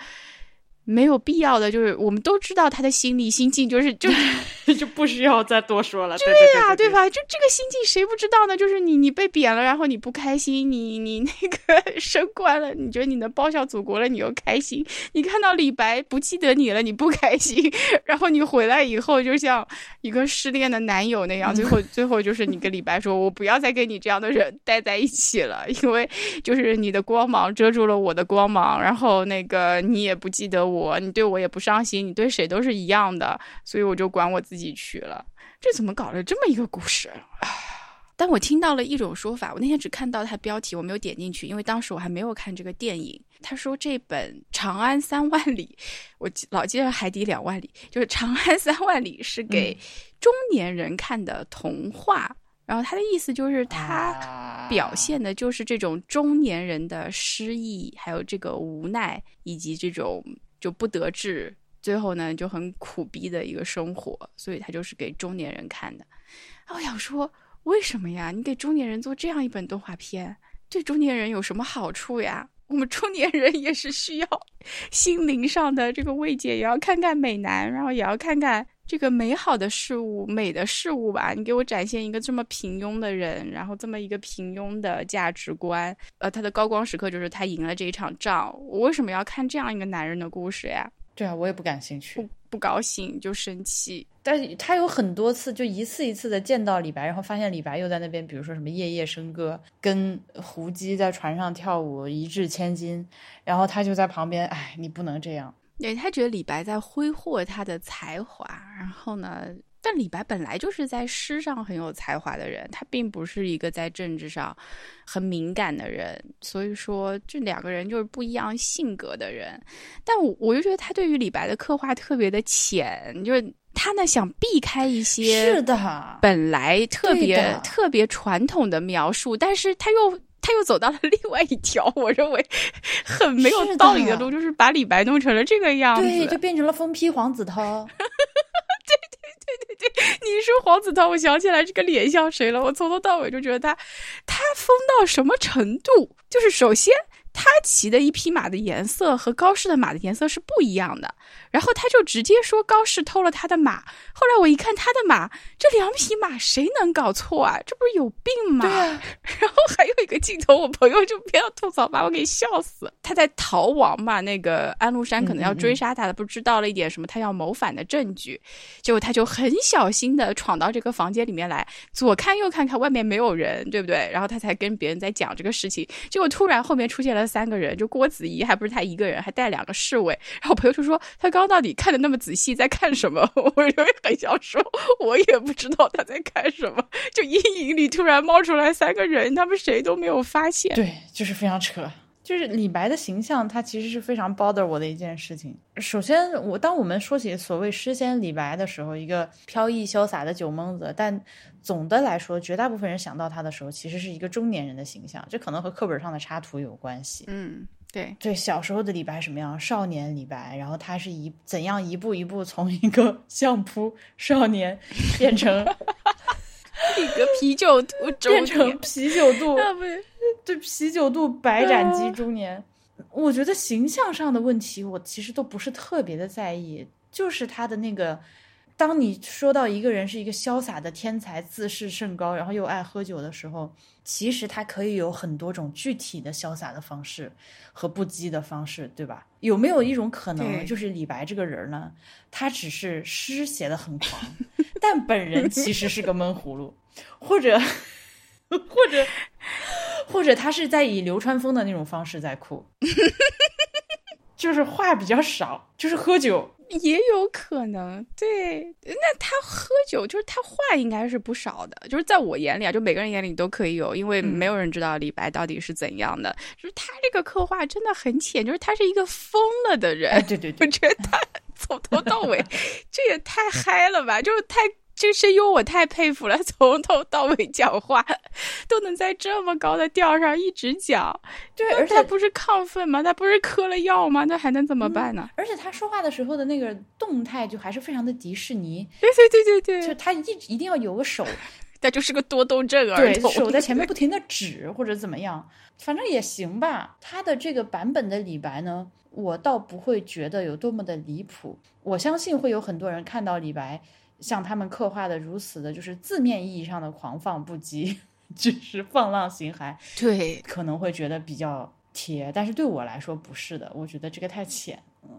没有必要的，就是我们都知道他的心理心境，就是就 就不需要再多说了。对呀，对吧？就这个心境谁不知道呢？就是你你被贬了，然后你不开心，你你那个 升官了，你觉得你能报效祖国了，你又开心。你看到李白不记得你了，你不开心。然后你回来以后，就像一个失恋的男友那样，最后 最后就是你跟李白说：“我不要再跟你这样的人待在一起了，因为就是你的光芒遮住了我的光芒，然后那个你也不记得。”我，你对我也不上心，你对谁都是一样的，所以我就管我自己去了。这怎么搞了这么一个故事？但我听到了一种说法，我那天只看到它标题，我没有点进去，因为当时我还没有看这个电影。他说这本《长安三万里》，我老记得《海底两万里》，就是《长安三万里》是给中年人看的童话。然后他的意思就是，他表现的就是这种中年人的失意，还有这个无奈，以及这种。就不得志，最后呢就很苦逼的一个生活，所以他就是给中年人看的。我想说，为什么呀？你给中年人做这样一本动画片，对中年人有什么好处呀？我们中年人也是需要心灵上的这个慰藉，也要看看美男，然后也要看看这个美好的事物、美的事物吧。你给我展现一个这么平庸的人，然后这么一个平庸的价值观，呃，他的高光时刻就是他赢了这一场仗。我为什么要看这样一个男人的故事呀？对啊，我也不感兴趣，不不高兴就生气。但是他有很多次，就一次一次的见到李白，然后发现李白又在那边，比如说什么夜夜笙歌，跟胡姬在船上跳舞，一掷千金，然后他就在旁边，哎，你不能这样。对他觉得李白在挥霍他的才华，然后呢？但李白本来就是在诗上很有才华的人，他并不是一个在政治上很敏感的人，所以说这两个人就是不一样性格的人。但我我就觉得他对于李白的刻画特别的浅，就是他呢想避开一些是的本来特别特别传统的描述，但是他又他又走到了另外一条 我认为很没有道理的路，就是把李白弄成了这个样子，对，就变成了疯批黄子韬。对对对，你说黄子韬，我想起来这个脸像谁了？我从头到尾就觉得他，他疯到什么程度？就是首先他骑的一匹马的颜色和高适的马的颜色是不一样的，然后他就直接说高适偷了他的马。后来我一看他的马，这两匹马谁能搞错啊？这不是有病吗？对啊。然后还有一个镜头，我朋友就不要吐槽，把我给笑死。他在逃亡嘛，那个安禄山可能要追杀他的，不知道了一点什么他要谋反的证据，结果他就很小心的闯到这个房间里面来，左看右看看外面没有人，对不对？然后他才跟别人在讲这个事情，结果突然后面出现了。三个人，就郭子仪还不是他一个人，还带两个侍卫。然后朋友就说：“他刚刚到底看的那么仔细，在看什么？” 我因为很想说，我也不知道他在看什么。就阴影里突然冒出来三个人，他们谁都没有发现。对，就是非常扯。就是李白的形象，他其实是非常 bother 我的一件事情。首先，我当我们说起所谓诗仙李白的时候，一个飘逸潇洒的酒蒙子，但总的来说，绝大部分人想到他的时候，其实是一个中年人的形象。这可能和课本上的插图有关系。嗯，对对，小时候的李白什么样？少年李白，然后他是一怎样一步一步从一个相扑少年变成一个啤酒肚，变成啤酒肚。对啤酒肚白斩鸡中年，我觉得形象上的问题，我其实都不是特别的在意。就是他的那个，当你说到一个人是一个潇洒的天才，自视甚高，然后又爱喝酒的时候，其实他可以有很多种具体的潇洒的方式和不羁的方式，对吧？有没有一种可能，就是李白这个人呢？他只是诗写的很狂，但本人其实是个闷葫芦，或者，或者。或者他是在以流川枫的那种方式在哭，就是话比较少，就是喝酒也有可能。对，那他喝酒就是他话应该是不少的，就是在我眼里啊，就每个人眼里都可以有，因为没有人知道李白到底是怎样的。就是他这个刻画真的很浅，就是他是一个疯了的人。对对对，我觉得他从头到尾这也太嗨了吧，就是太。这个声优我太佩服了，从头到尾讲话都能在这么高的调上一直讲。对，而且他不是亢奋吗？他不是嗑了药吗？那还能怎么办呢？而且他说话的时候的那个动态就还是非常的迪士尼。对对对对对，就他一一定要有个手，他就是个多动症儿童，手在前面不停的指或者怎么样，反正也行吧。他的这个版本的李白呢，我倒不会觉得有多么的离谱。我相信会有很多人看到李白。像他们刻画的如此的，就是字面意义上的狂放不羁，就是放浪形骸。对，可能会觉得比较贴，但是对我来说不是的。我觉得这个太浅。嗯，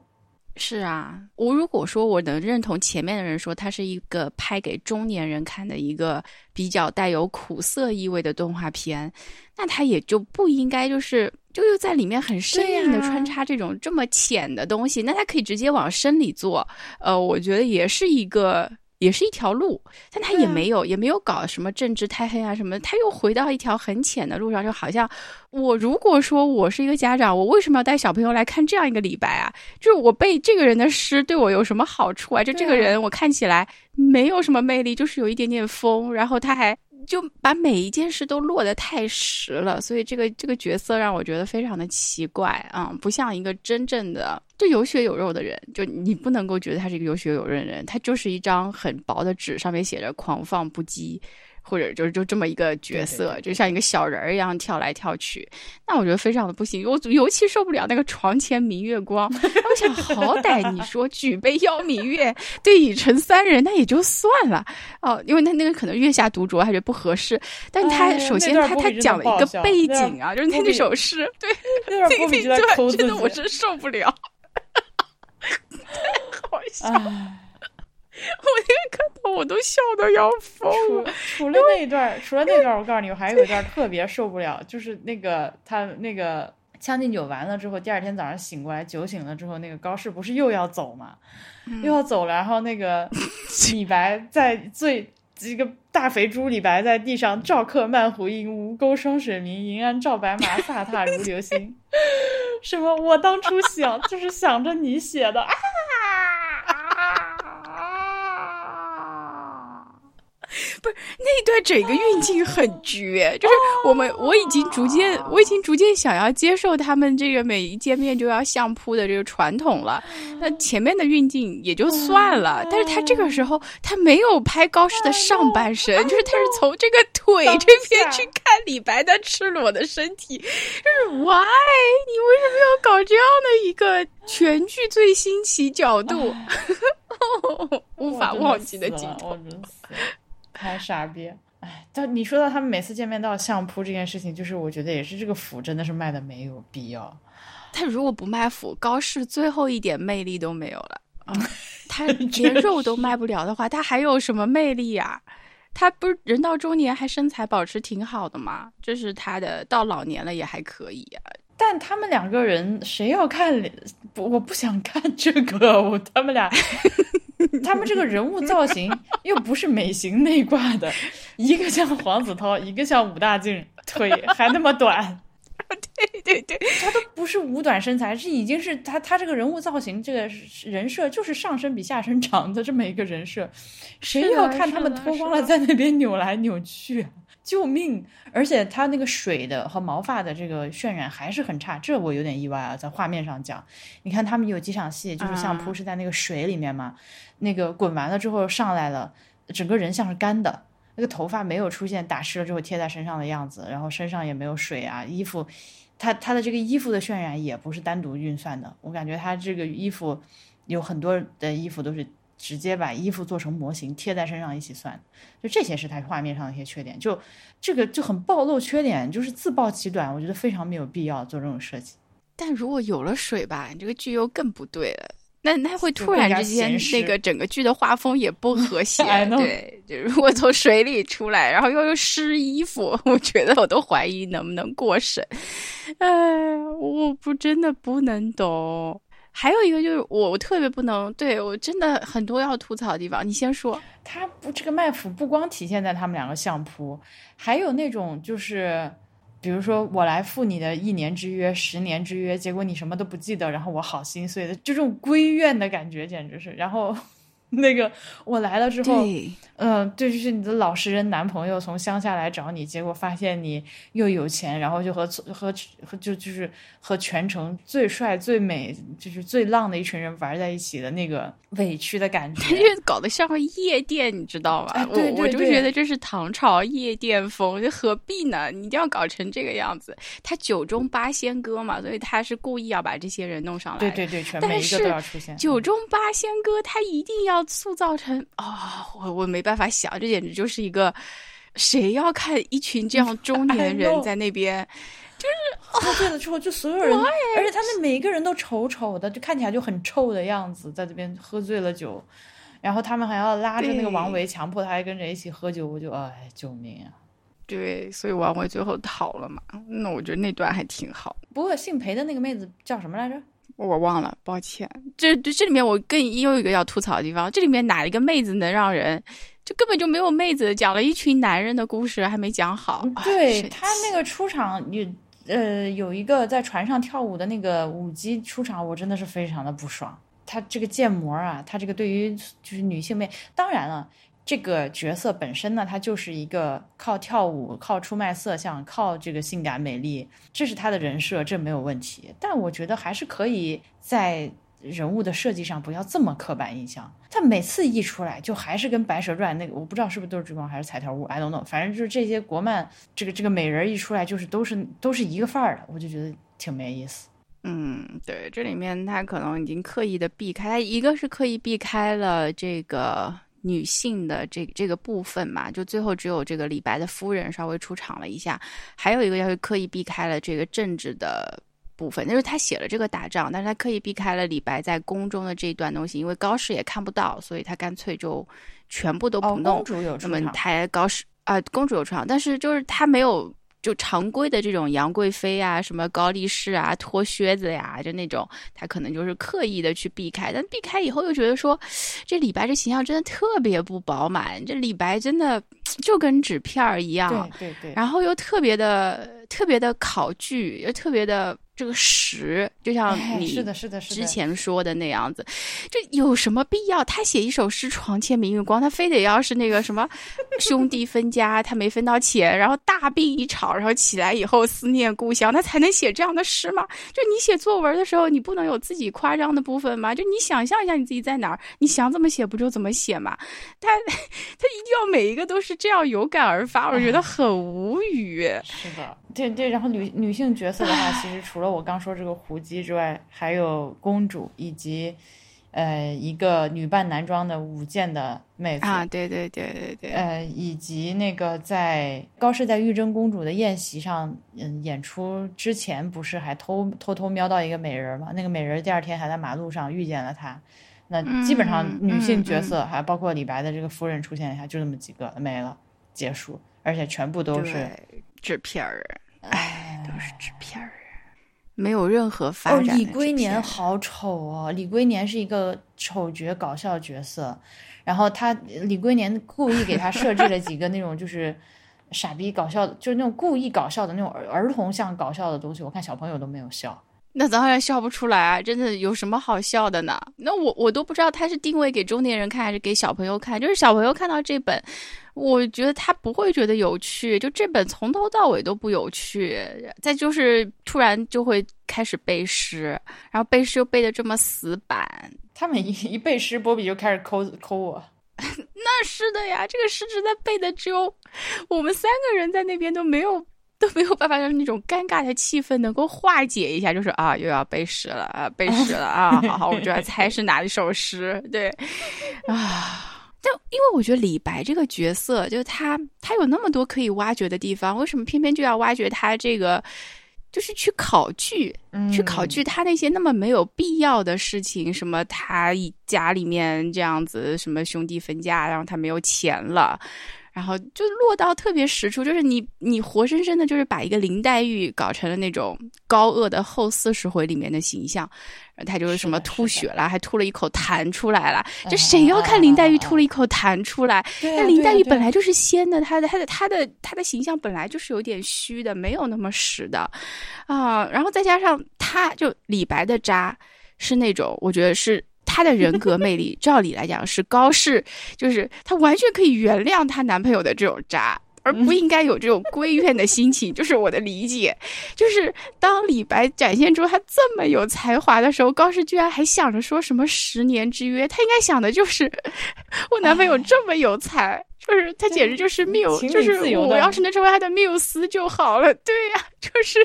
是啊，我如果说我能认同前面的人说，它是一个拍给中年人看的一个比较带有苦涩意味的动画片，那它也就不应该就是就又在里面很生硬的穿插这种这么浅的东西。那它可以直接往深里做。呃，我觉得也是一个。也是一条路，但他也没有，也没有搞什么政治太黑啊什么，他又回到一条很浅的路上，就好像我如果说我是一个家长，我为什么要带小朋友来看这样一个李白啊？就是我背这个人的诗对我有什么好处啊？就这个人我看起来没有什么魅力，就是有一点点疯，然后他还。就把每一件事都落得太实了，所以这个这个角色让我觉得非常的奇怪啊，不像一个真正的就有血有肉的人。就你不能够觉得他是一个有血有肉的人，他就是一张很薄的纸，上面写着狂放不羁。或者就是就这么一个角色，就像一个小人儿一样跳来跳去，那我觉得非常的不行。我尤其受不了那个床前明月光。我想，好歹你说举杯邀明月，对影成三人，那也就算了哦，因为他那个可能月下独酌，还是不合适。但他首先他他讲了一个背景啊，就是那那首诗，对，那段真的我真受不了，太好笑。我那个看到我都笑得要疯。除除了那一段，除了那段，我告诉你，我还有一段特别受不了，就是那个他那个《将进酒》完了之后，第二天早上醒过来，酒醒了之后，那个高适不是又要走吗？又要走了，然后那个李白在最一个大肥猪李白在地上，照客漫胡缨，吴钩霜水明，银鞍照白马，飒沓如流星。什么？我当初想就是想着你写的啊。不是那那段整个运镜很绝，就是我们我已经逐渐我已经逐渐想要接受他们这个每一见面就要相扑的这个传统了。那前面的运镜也就算了，但是他这个时候他没有拍高适的上半身，就是他是从这个腿这边去看李白的赤裸的身体，就是 why 你为什么要搞这样的一个全剧最新奇角度？无法忘记的镜头。太傻逼！哎，但你说到他们每次见面都要相扑这件事情，就是我觉得也是这个腐真的是卖的没有必要。他如果不卖腐，高适最后一点魅力都没有了啊！他连肉都卖不了的话，他还有什么魅力啊？他不是人到中年还身材保持挺好的吗？这是他的，到老年了也还可以啊。但他们两个人谁要看？不，我不想看这个。我他们俩。他们这个人物造型又不是美型内挂的，一个像黄子韬，一个像武大靖，腿还那么短。对对对，他都不是五短身材，是已经是他他这个人物造型，这个人设就是上身比下身长的这么一个人设。谁要看他们脱光了在那边扭来扭去？救命！而且他那个水的和毛发的这个渲染还是很差，这我有点意外啊。在画面上讲，你看他们有几场戏，就是相扑是在那个水里面嘛，那个滚完了之后上来了，整个人像是干的，那个头发没有出现打湿了之后贴在身上的样子，然后身上也没有水啊，衣服，他他的这个衣服的渲染也不是单独运算的，我感觉他这个衣服有很多的衣服都是。直接把衣服做成模型贴在身上一起算，就这些是他画面上的一些缺点，就这个就很暴露缺点，就是自暴其短，我觉得非常没有必要做这种设计。但如果有了水吧，你这个剧又更不对了，那那会突然之间那个整个剧的画风也不和谐。对，就如果从水里出来，然后又又湿衣服，我觉得我都怀疑能不能过审。哎，我不真的不能懂。还有一个就是我，我特别不能对我真的很多要吐槽的地方。你先说，他不这个卖腐不光体现在他们两个相扑，还有那种就是，比如说我来赴你的一年之约、十年之约，结果你什么都不记得，然后我好心碎的，就这种归怨的感觉，简直是。然后。那个我来了之后，嗯，对就是你的老实人男朋友从乡下来找你，结果发现你又有钱，然后就和和和就就是和全城最帅最美就是最浪的一群人玩在一起的那个委屈的感觉，就搞得像个夜店，你知道吧？我我就觉得这是唐朝夜店风，就何必呢？你一定要搞成这个样子？他九中八仙歌嘛，所以他是故意要把这些人弄上来。对对对，全每一个都要出现。九中八仙歌，他一定要。塑造成啊，我我没办法想，这简直就是一个谁要看一群这样 中年人在那边，就是喝醉了之后，就所有人，而且他们每一个人都丑丑的，就看起来就很臭的样子，在这边喝醉了酒，然后他们还要拉着那个王维，强迫他还跟着一起喝酒，我就哎，救命啊！对，所以王维最后逃了嘛。那我觉得那段还挺好。不过姓裴的那个妹子叫什么来着？我忘了，抱歉。这这这里面我更又一个要吐槽的地方，这里面哪一个妹子能让人，就根本就没有妹子，讲了一群男人的故事还没讲好。对他那个出场有呃有一个在船上跳舞的那个舞姬出场，我真的是非常的不爽。他这个建模啊，他这个对于就是女性妹，当然了。这个角色本身呢，他就是一个靠跳舞、靠出卖色相、靠这个性感美丽，这是他的人设，这没有问题。但我觉得还是可以在人物的设计上不要这么刻板印象。他每次一出来，就还是跟《白蛇传》那个，我不知道是不是都是追光还是彩条屋，I don't know。反正就是这些国漫，这个这个美人一出来，就是都是都是一个范儿的，我就觉得挺没意思。嗯，对，这里面他可能已经刻意的避开，他一个是刻意避开了这个。女性的这这个部分嘛，就最后只有这个李白的夫人稍微出场了一下，还有一个要是刻意避开了这个政治的部分，就是他写了这个打仗，但是他刻意避开了李白在宫中的这一段东西，因为高适也看不到，所以他干脆就全部都不弄。公主有那么他高适啊，公主有出场，但是就是他没有。就常规的这种杨贵妃啊，什么高力士啊，脱靴子呀，就那种，他可能就是刻意的去避开，但避开以后又觉得说，这李白这形象真的特别不饱满，这李白真的就跟纸片儿一样，对对对，然后又特别的特别的考据，又特别的这个实，就像你是的，是的，是，之前说的那样子，这有什么必要？他写一首诗床前明月光，他非得要是那个什么兄弟分家，他没分到钱，然后大病一场，然后起来以后思念故乡，他才能写这样的诗吗？就你写作文的时候，你不能有自己夸张的部分吗？就你想象一下你自己在哪儿，你想怎么写不就怎么写吗？他 他一定要每一个都是这样有感而发，我觉得很无语。是的。对对，然后女女性角色的话，其实除了我刚说这个胡姬之外，还有公主以及，呃，一个女扮男装的舞剑的妹子啊，对对对对对，呃，以及那个在高适在玉真公主的宴席上，嗯，演出之前不是还偷偷偷瞄到一个美人嘛？那个美人第二天还在马路上遇见了他，那基本上女性角色还包括李白的这个夫人出现一下，就那么几个没了，结束，而且全部都是纸片儿。哎，都是纸片儿，没有任何发展。李龟年好丑哦！李龟年是一个丑角搞笑角色，然后他李龟年故意给他设置了几个那种就是傻逼搞笑的，就是那种故意搞笑的那种儿儿童像搞笑的东西，我看小朋友都没有笑。那当然笑不出来啊！真的有什么好笑的呢？那我我都不知道他是定位给中年人看还是给小朋友看。就是小朋友看到这本，我觉得他不会觉得有趣。就这本从头到尾都不有趣。再就是突然就会开始背诗，然后背诗又背的这么死板。他们一一背诗，波比就开始抠抠我。那是的呀，这个诗词在背的只有我们三个人在那边都没有。都没有办法让那种尴尬的气氛能够化解一下，就是啊，又要背诗了啊，背诗了啊，好好，我就要猜是哪一首诗，对，啊，但因为我觉得李白这个角色，就是他，他有那么多可以挖掘的地方，为什么偏偏就要挖掘他这个，就是去考据，去考据他那些那么没有必要的事情，什么他一家里面这样子，什么兄弟分家，然后他没有钱了。然后就落到特别实处，就是你你活生生的，就是把一个林黛玉搞成了那种高恶的后四十回里面的形象，他就是什么吐血了，还吐了一口痰出来了。就谁要看林黛玉吐了一口痰出来？那林黛玉本来就是仙的，她的她的她的她的形象本来就是有点虚的，没有那么实的啊。然后再加上她就李白的渣是那种，我觉得是。她的人格魅力，照理来讲是高适，就是她完全可以原谅她男朋友的这种渣，而不应该有这种归怨的心情。就是我的理解，就是当李白展现出他这么有才华的时候，高适居然还想着说什么十年之约，他应该想的就是我男朋友这么有才，就是他简直就是缪，就是我要是能成为他的缪斯就好了。对呀，就是。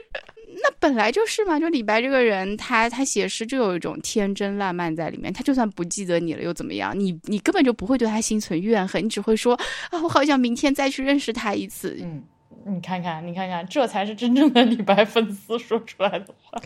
那本来就是嘛，就李白这个人，他他写诗就有一种天真烂漫在里面。他就算不记得你了又怎么样？你你根本就不会对他心存怨恨，你只会说啊，我好想明天再去认识他一次。嗯，你看看，你看看，这才是真正的李白粉丝说出来的话。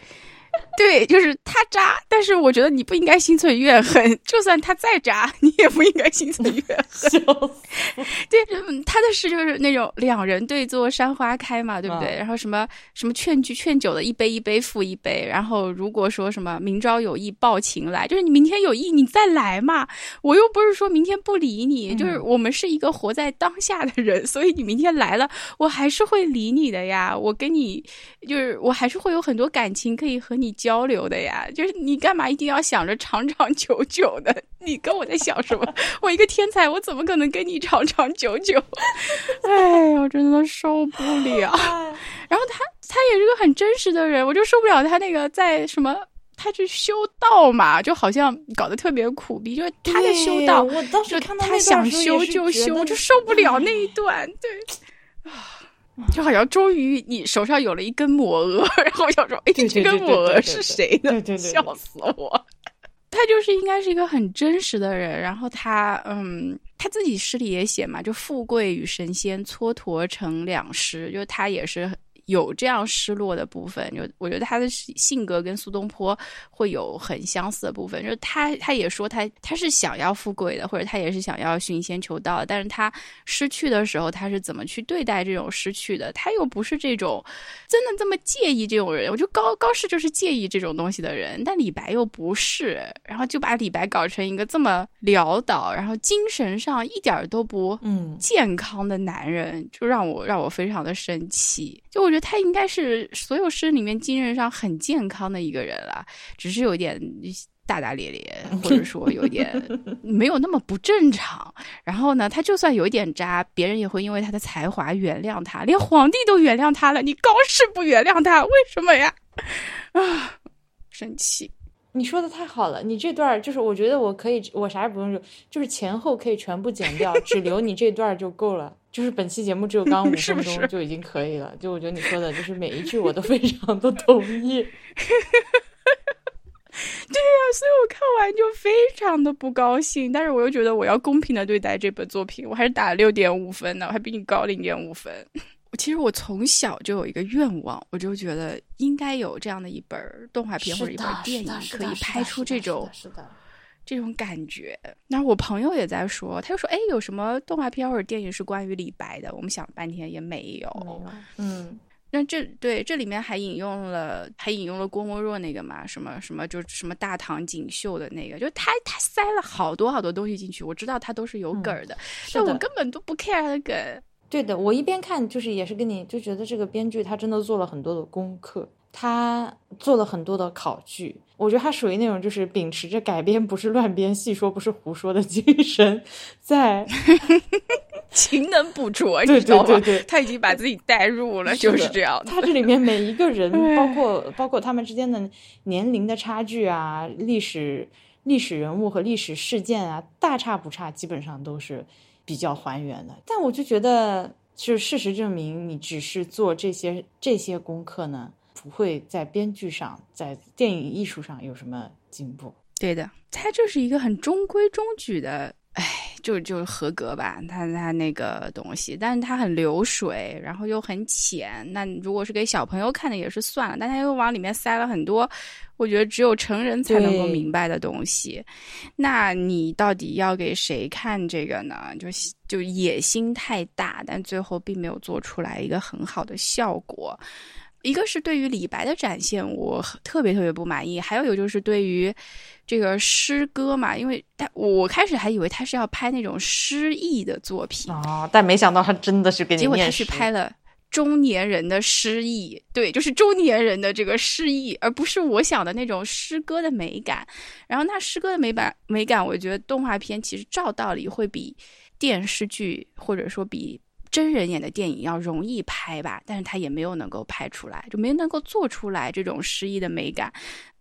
对，就是他渣，但是我觉得你不应该心存怨恨。就算他再渣，你也不应该心存怨恨。对，他的事就是那种两人对坐山花开嘛，对不对？然后什么什么劝酒劝酒的一杯一杯复一杯。然后如果说什么明朝有意抱琴来，就是你明天有意你再来嘛。我又不是说明天不理你，就是我们是一个活在当下的人，所以你明天来了，我还是会理你的呀。我跟你就是我还是会有很多感情可以和你。交流的呀，就是你干嘛一定要想着长长久久的？你跟我在想什么？我一个天才，我怎么可能跟你长长久久？哎呀，真的受不了。然后他他也是个很真实的人，我就受不了他那个在什么，他去修道嘛，就好像搞得特别苦逼，就是他在修道，我当时看到他想修就修，就受不了那一段，对啊。就好像终于你手上有了一根抹额，然后想说：“哎，这根抹额是谁的？”笑死我！他就是应该是一个很真实的人，然后他嗯，他自己诗里也写嘛，就富贵与神仙蹉跎成两失，就他也是。有这样失落的部分，就我觉得他的性格跟苏东坡会有很相似的部分。就是他，他也说他他是想要富贵的，或者他也是想要寻仙求道，但是他失去的时候，他是怎么去对待这种失去的？他又不是这种真的这么介意这种人。我觉得高高适就是介意这种东西的人，但李白又不是，然后就把李白搞成一个这么潦倒，然后精神上一点都不嗯健康的男人，就让我让我非常的生气。就我。觉得他应该是所有诗里面精神上很健康的一个人了，只是有点大大咧咧，或者说有点 没有那么不正常。然后呢，他就算有一点渣，别人也会因为他的才华原谅他，连皇帝都原谅他了，你高适不原谅他，为什么呀？啊，生气。你说的太好了，你这段就是我觉得我可以，我啥也不用说，就是前后可以全部剪掉，只留你这段就够了。就是本期节目只有刚五 分钟就已经可以了。就我觉得你说的，就是每一句我都非常的同意。对呀，所以我看完就非常的不高兴，但是我又觉得我要公平的对待这本作品，我还是打了六点五分呢，我还比你高零点五分。其实我从小就有一个愿望，我就觉得应该有这样的一本动画片或者一本电影，可以拍出这种这种感觉。那我朋友也在说，他就说：“哎，有什么动画片或者电影是关于李白的？”我们想了半天也没有。嗯，那这对这里面还引用了，还引用了郭沫若那个嘛？什么什么就什么大唐锦绣的那个？就他他塞了好多好多东西进去，我知道他都是有梗的，但我根本都不 care 他的梗。对的，我一边看就是也是跟你就觉得这个编剧他真的做了很多的功课，他做了很多的考据。我觉得他属于那种就是秉持着改编不是乱编、细说不是胡说的精神，在 勤能补拙，对对对对，他已经把自己带入了，就是这样。他这里面每一个人，包括包括他们之间的年龄的差距啊，历史历史人物和历史事件啊，大差不差，基本上都是。比较还原的，但我就觉得，就事实证明，你只是做这些这些功课呢，不会在编剧上，在电影艺术上有什么进步。对的，它就是一个很中规中矩的。哎，就就合格吧，它它那个东西，但是它很流水，然后又很浅。那如果是给小朋友看的也是算了，但他又往里面塞了很多，我觉得只有成人才能够明白的东西。那你到底要给谁看这个呢？就就野心太大，但最后并没有做出来一个很好的效果。一个是对于李白的展现，我特别特别不满意；还有有就是对于这个诗歌嘛，因为他我开始还以为他是要拍那种诗意的作品啊，但没想到他真的是给你结果他去拍了中年人的诗意，对，就是中年人的这个诗意，而不是我想的那种诗歌的美感。然后那诗歌的美感美感，我觉得动画片其实照道理会比电视剧或者说比。真人演的电影要容易拍吧，但是他也没有能够拍出来，就没能够做出来这种诗意的美感。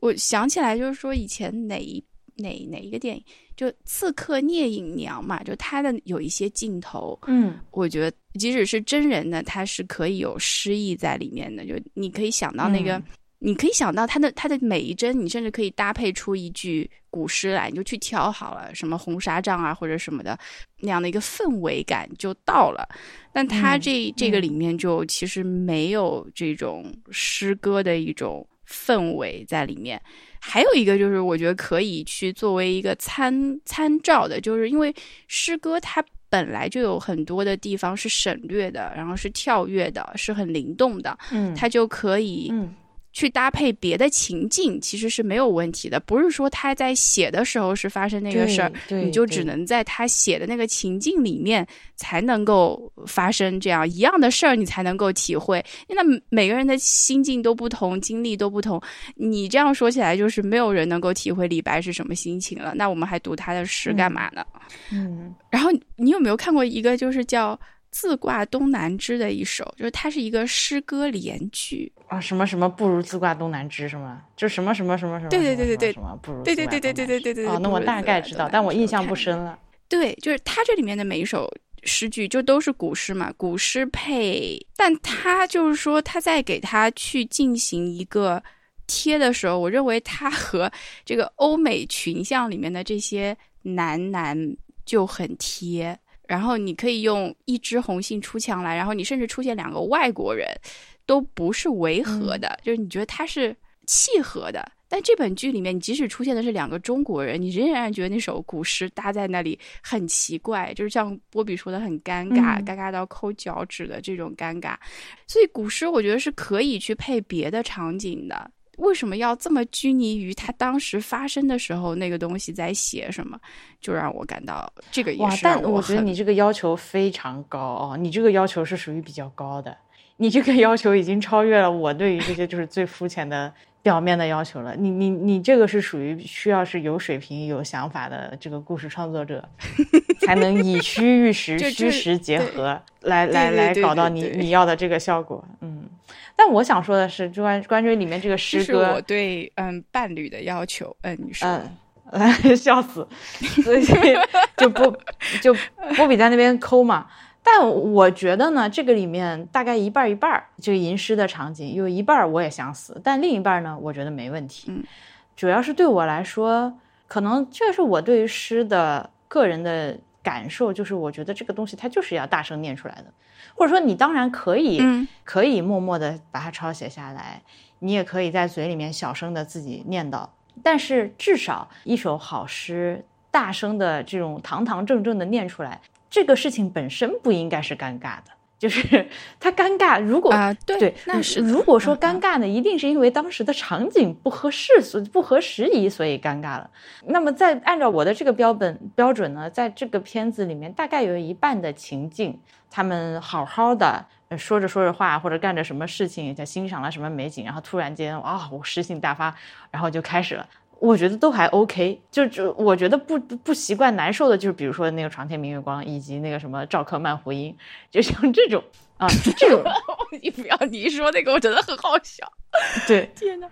我想起来，就是说以前哪一哪哪一个电影，就《刺客聂隐娘》嘛，就他的有一些镜头，嗯，我觉得即使是真人呢，他是可以有诗意在里面的，就你可以想到那个。你可以想到它的它的每一帧，你甚至可以搭配出一句古诗来，你就去挑好了，什么红纱帐啊或者什么的那样的一个氛围感就到了。但它这这个里面就其实没有这种诗歌的一种氛围在里面。还有一个就是我觉得可以去作为一个参参照的，就是因为诗歌它本来就有很多的地方是省略的，然后是跳跃的，是很灵动的，嗯，它就可以，嗯。去搭配别的情境其实是没有问题的，不是说他在写的时候是发生那个事儿，你就只能在他写的那个情境里面才能够发生这样一样的事儿，你才能够体会。那每个人的心境都不同，经历都不同，你这样说起来就是没有人能够体会李白是什么心情了。那我们还读他的诗干嘛呢？嗯，然后你有没有看过一个就是叫？自挂东南枝的一首，就是它是一个诗歌联句啊，什么什么不如自挂东南枝，是吗？就什么什么什么什么，对对对对对，什么不如对对对对对对对对啊，那我大概知道，但我印象不深了。对，就是它这里面的每一首诗句就都是古诗嘛，古诗配，但他就是说他在给他去进行一个贴的时候，我认为他和这个欧美群像里面的这些男男就很贴。然后你可以用一枝红杏出墙来，然后你甚至出现两个外国人，都不是违和的，就是你觉得它是契合的。但这本剧里面，你即使出现的是两个中国人，你仍然觉得那首古诗搭在那里很奇怪，就是像波比说的很尴尬，尴尬到抠脚趾的这种尴尬。所以古诗我觉得是可以去配别的场景的。为什么要这么拘泥于他当时发生的时候那个东西在写什么？就让我感到这个也是。但我觉得你这个要求非常高哦，你这个要求是属于比较高的。你这个要求已经超越了我对于这些就是最肤浅的表面的要求了。你你你这个是属于需要是有水平、有想法的这个故事创作者，才能以虚喻实、虚实结合来来来搞到你你要的这个效果。嗯，但我想说的是，关关于里面这个诗歌，我对嗯伴侣的要求。嗯，你说。笑死，所以 就不就波比在那边抠嘛。但我觉得呢，这个里面大概一半一半，这个吟诗的场景有一半我也想死，但另一半呢，我觉得没问题。嗯，主要是对我来说，可能这是我对于诗的个人的感受，就是我觉得这个东西它就是要大声念出来的，或者说你当然可以可以默默的把它抄写下来，你也可以在嘴里面小声的自己念叨。但是至少一首好诗，大声的这种堂堂正正的念出来，这个事情本身不应该是尴尬的。就是 他尴尬，如果啊对，那是如果说尴尬呢，一定是因为当时的场景不合适，所不合时宜，所以尴尬了。那么在按照我的这个标本标准呢，在这个片子里面，大概有一半的情境，他们好好的说着说着话，或者干着什么事情，在欣赏了什么美景，然后突然间啊，我诗性大发，然后就开始了。我觉得都还 OK，就就我觉得不不习惯难受的，就是比如说那个床前明月光，以及那个什么赵客慢胡音，就像这种啊，这种 你不要你一说那个，我真的很好笑。对，天呐，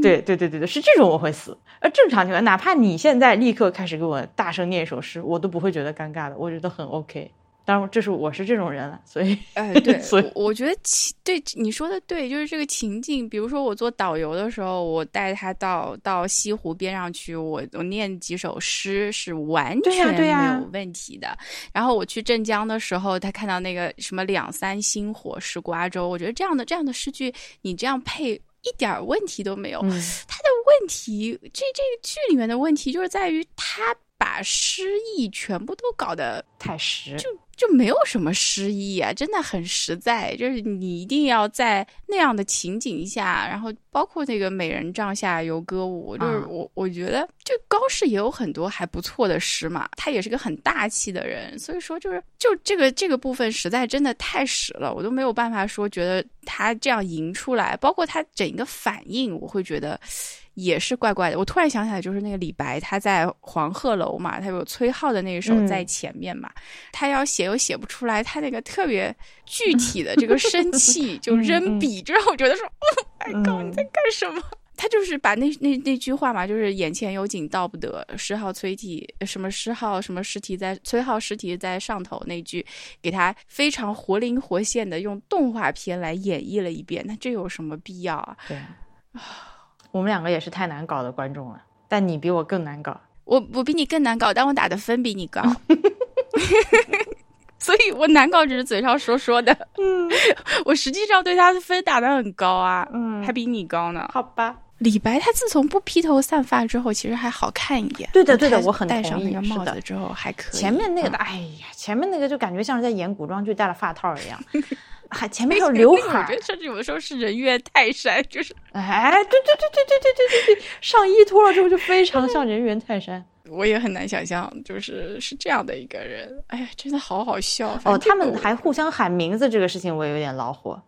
对对对对对，是这种我会死。而正常情况，哪怕你现在立刻开始给我大声念一首诗，我都不会觉得尴尬的，我觉得很 OK。当然，这是我是这种人了，所以，哎，对，所以我觉得情对你说的对，就是这个情境。比如说，我做导游的时候，我带他到到西湖边上去，我我念几首诗是完全没有问题的。然后我去镇江的时候，他看到那个什么“两三星火是瓜洲”，我觉得这样的这样的诗句，你这样配一点问题都没有。他的问题，这这个剧里面的问题，就是在于他把诗意全部都搞得太实，就。就没有什么诗意啊，真的很实在。就是你一定要在那样的情景下，然后包括那个美人帐下游歌舞，就是我我觉得，就高适也有很多还不错的诗嘛。他也是个很大气的人，所以说就是就这个这个部分实在真的太实了，我都没有办法说觉得他这样吟出来，包括他整一个反应，我会觉得。也是怪怪的。我突然想起来，就是那个李白，他在黄鹤楼嘛，他有崔颢的那一首在前面嘛，他要写又写不出来，他那个特别具体的这个生气，就扔笔，就让我觉得说，哎靠，你在干什么？他就是把那那那句话嘛，就是眼前有景道不得，诗号崔体什么诗号什么诗题在崔颢诗题在上头那句，给他非常活灵活现的用动画片来演绎了一遍。那这有什么必要啊？对啊。我们两个也是太难搞的观众了，但你比我更难搞。我我比你更难搞，但我打的分比你高，所以我难搞只是嘴上说说的。嗯，我实际上对他的分打的很高啊，嗯，还比你高呢。好吧，李白他自从不披头散发之后，其实还好看一点。对的，对的，我很戴上那个帽子之后还可以。前面那个，哎呀，前面那个就感觉像是在演古装剧戴了发套一样。还前面有刘海，我觉得甚至有的时候是人猿泰山，就是哎，对对对对对对对对对，上衣脱了之后就非常像人猿泰山。我也很难想象，就是是这样的一个人。哎呀，真的好好笑哦！他们还互相喊名字，这个事情我有点恼火，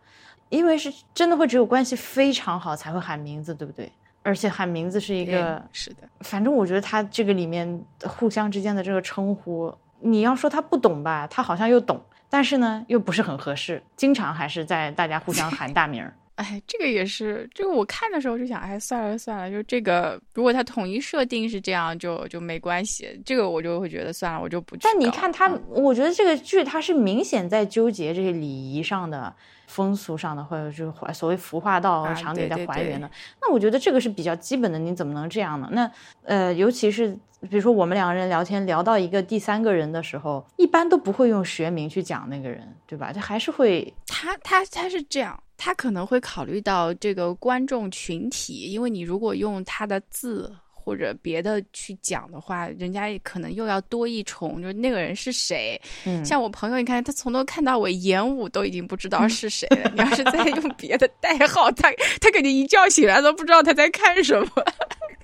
因为是真的会只有关系非常好才会喊名字，对不对？而且喊名字是一个是的，反正我觉得他这个里面互相之间的这个称呼，你要说他不懂吧，他好像又懂。但是呢，又不是很合适，经常还是在大家互相喊大名儿。哎，这个也是，这个我看的时候就想，哎，算了算了，就这个，如果他统一设定是这样，就就没关系。这个我就会觉得算了，我就不。但你看他，我觉得这个剧它是明显在纠结这些礼仪上的。风俗上的，或者是怀所谓服化道场景在还原的，那我觉得这个是比较基本的，你怎么能这样呢？那呃，尤其是比如说我们两个人聊天聊到一个第三个人的时候，一般都不会用学名去讲那个人，对吧？他还是会，他他他是这样，他可能会考虑到这个观众群体，因为你如果用他的字。或者别的去讲的话，人家也可能又要多一重，就是那个人是谁？嗯，像我朋友，你看他从头看到尾，演武都已经不知道是谁了。你要是再用别的代号，他他肯定一觉醒来都不知道他在看什么，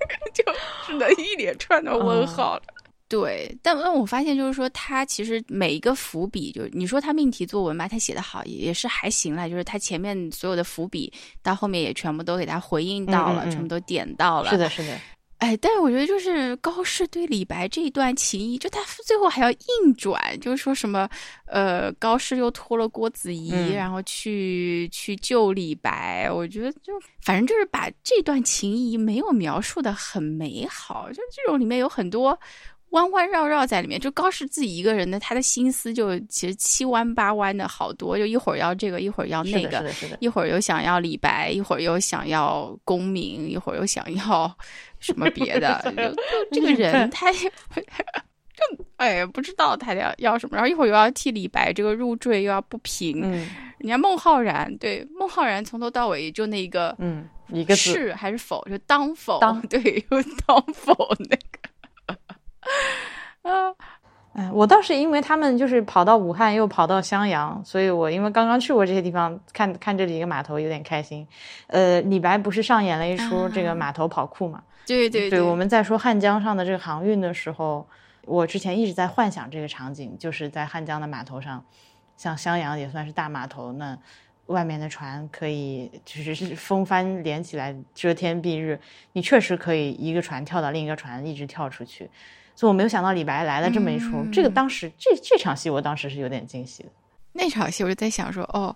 就只能一连串的问号了。对，但但我发现就是说，他其实每一个伏笔，就是你说他命题作文吧，他写的好也是还行了，就是他前面所有的伏笔到后面也全部都给他回应到了，全部都点到了。是的，是的。哎，但是我觉得就是高适对李白这一段情谊，就他最后还要硬转，就是说什么，呃，高适又托了郭子仪，然后去去救李白。我觉得就反正就是把这段情谊没有描述的很美好，就这种里面有很多。弯弯绕绕在里面，就高适自己一个人的，他的心思就其实七弯八弯的好多，就一会儿要这个，一会儿要那个，一会儿又想要李白，一会儿又想要功名，一会儿又想要 什么别的。就 这个人，他就 哎不知道他要要什么，然后一会儿又要替李白这个入赘，又要不平。嗯，人家孟浩然，对孟浩然从头到尾就那个嗯一个是还是否，就当否当对，又当否那个。啊，哎，我倒是因为他们就是跑到武汉，又跑到襄阳，所以我因为刚刚去过这些地方，看看这里一个码头有点开心。呃，李白不是上演了一出这个码头跑酷嘛？对对对，我们在说汉江上的这个航运的时候，我之前一直在幻想这个场景，就是在汉江的码头上，像襄阳也算是大码头，那外面的船可以就是是风帆连起来遮天蔽日，你确实可以一个船跳到另一个船，一直跳出去。所以我没有想到李白来了这么一出，这个当时这这场戏我当时是有点惊喜的。那场戏我就在想说，哦，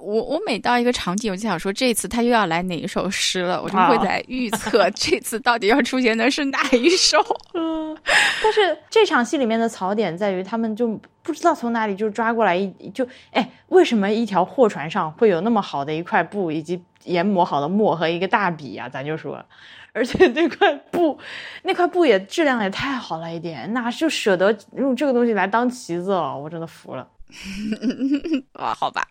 我我每到一个场景，我就想说这次他又要来哪一首诗了，我就会在预测这次到底要出现的是哪一首。嗯，但是这场戏里面的槽点在于，他们就不知道从哪里就抓过来一就哎，为什么一条货船上会有那么好的一块布，以及研磨好的墨和一个大笔啊？咱就说。而且那块布，那块布也质量也太好了一点，哪就舍得用这个东西来当旗子了？我真的服了。啊，好吧，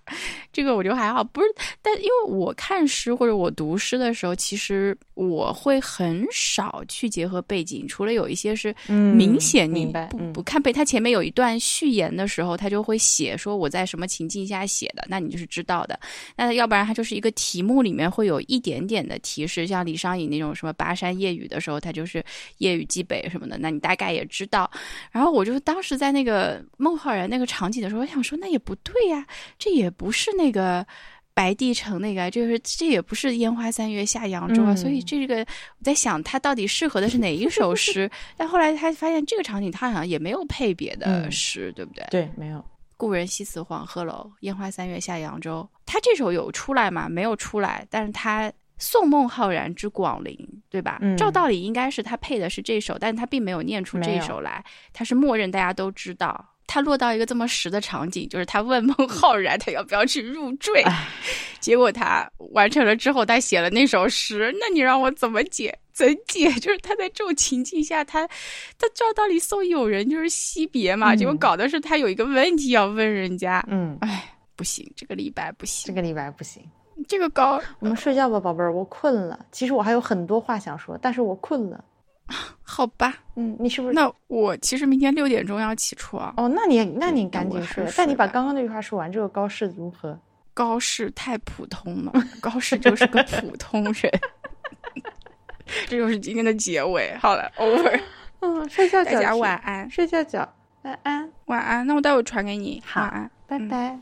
这个我就还好，不是，但因为我看诗或者我读诗的时候，其实我会很少去结合背景，除了有一些是明显你不不看背，他前面有一段序言的时候，他就会写说我在什么情境下写的，那你就是知道的。那要不然他就是一个题目里面会有一点点的提示，像李商隐那种什么巴山夜雨的时候，他就是夜雨寄北什么的，那你大概也知道。然后我就当时在那个孟浩然那个场景的时候。想说那也不对呀，这也不是那个白帝城那个，就是这也不是烟花三月下扬州啊，所以这个我在想，他到底适合的是哪一首 诗？但后来他发现这个场景他好像也没有配别的诗，对不对？对，没有。故人西辞黄鹤楼，烟花三月下扬州。他这首有出来吗？没有出来，但是他送孟浩然之广陵，对吧？照道理应该是他配的是这首，但是他并没有念出这首来，他是默认大家都知道。他落到一个这么实的场景，就是他问孟浩然他要不要去入赘，结果他完成了之后，他写了那首诗。那你让我怎么解？怎解？就是他在这种情境下，他他照道理送友人就是惜别嘛，结果搞的是他有一个问题要问人家。嗯，哎，不行，这个李白不行，这个李白不行，这个高。我们睡觉吧，宝贝儿，我困了。其实我还有很多话想说，但是我困了。好吧，嗯，你是不是？那我其实明天六点钟要起床。哦，那你那你赶紧睡。但你把刚刚那句话说完，这个高适如何？高适太普通了，高适就是个普通人。这就是今天的结尾。好了，over。嗯，睡觉，大家晚安，睡觉觉，晚安，晚安。那我待会传给你。好，晚安，拜拜。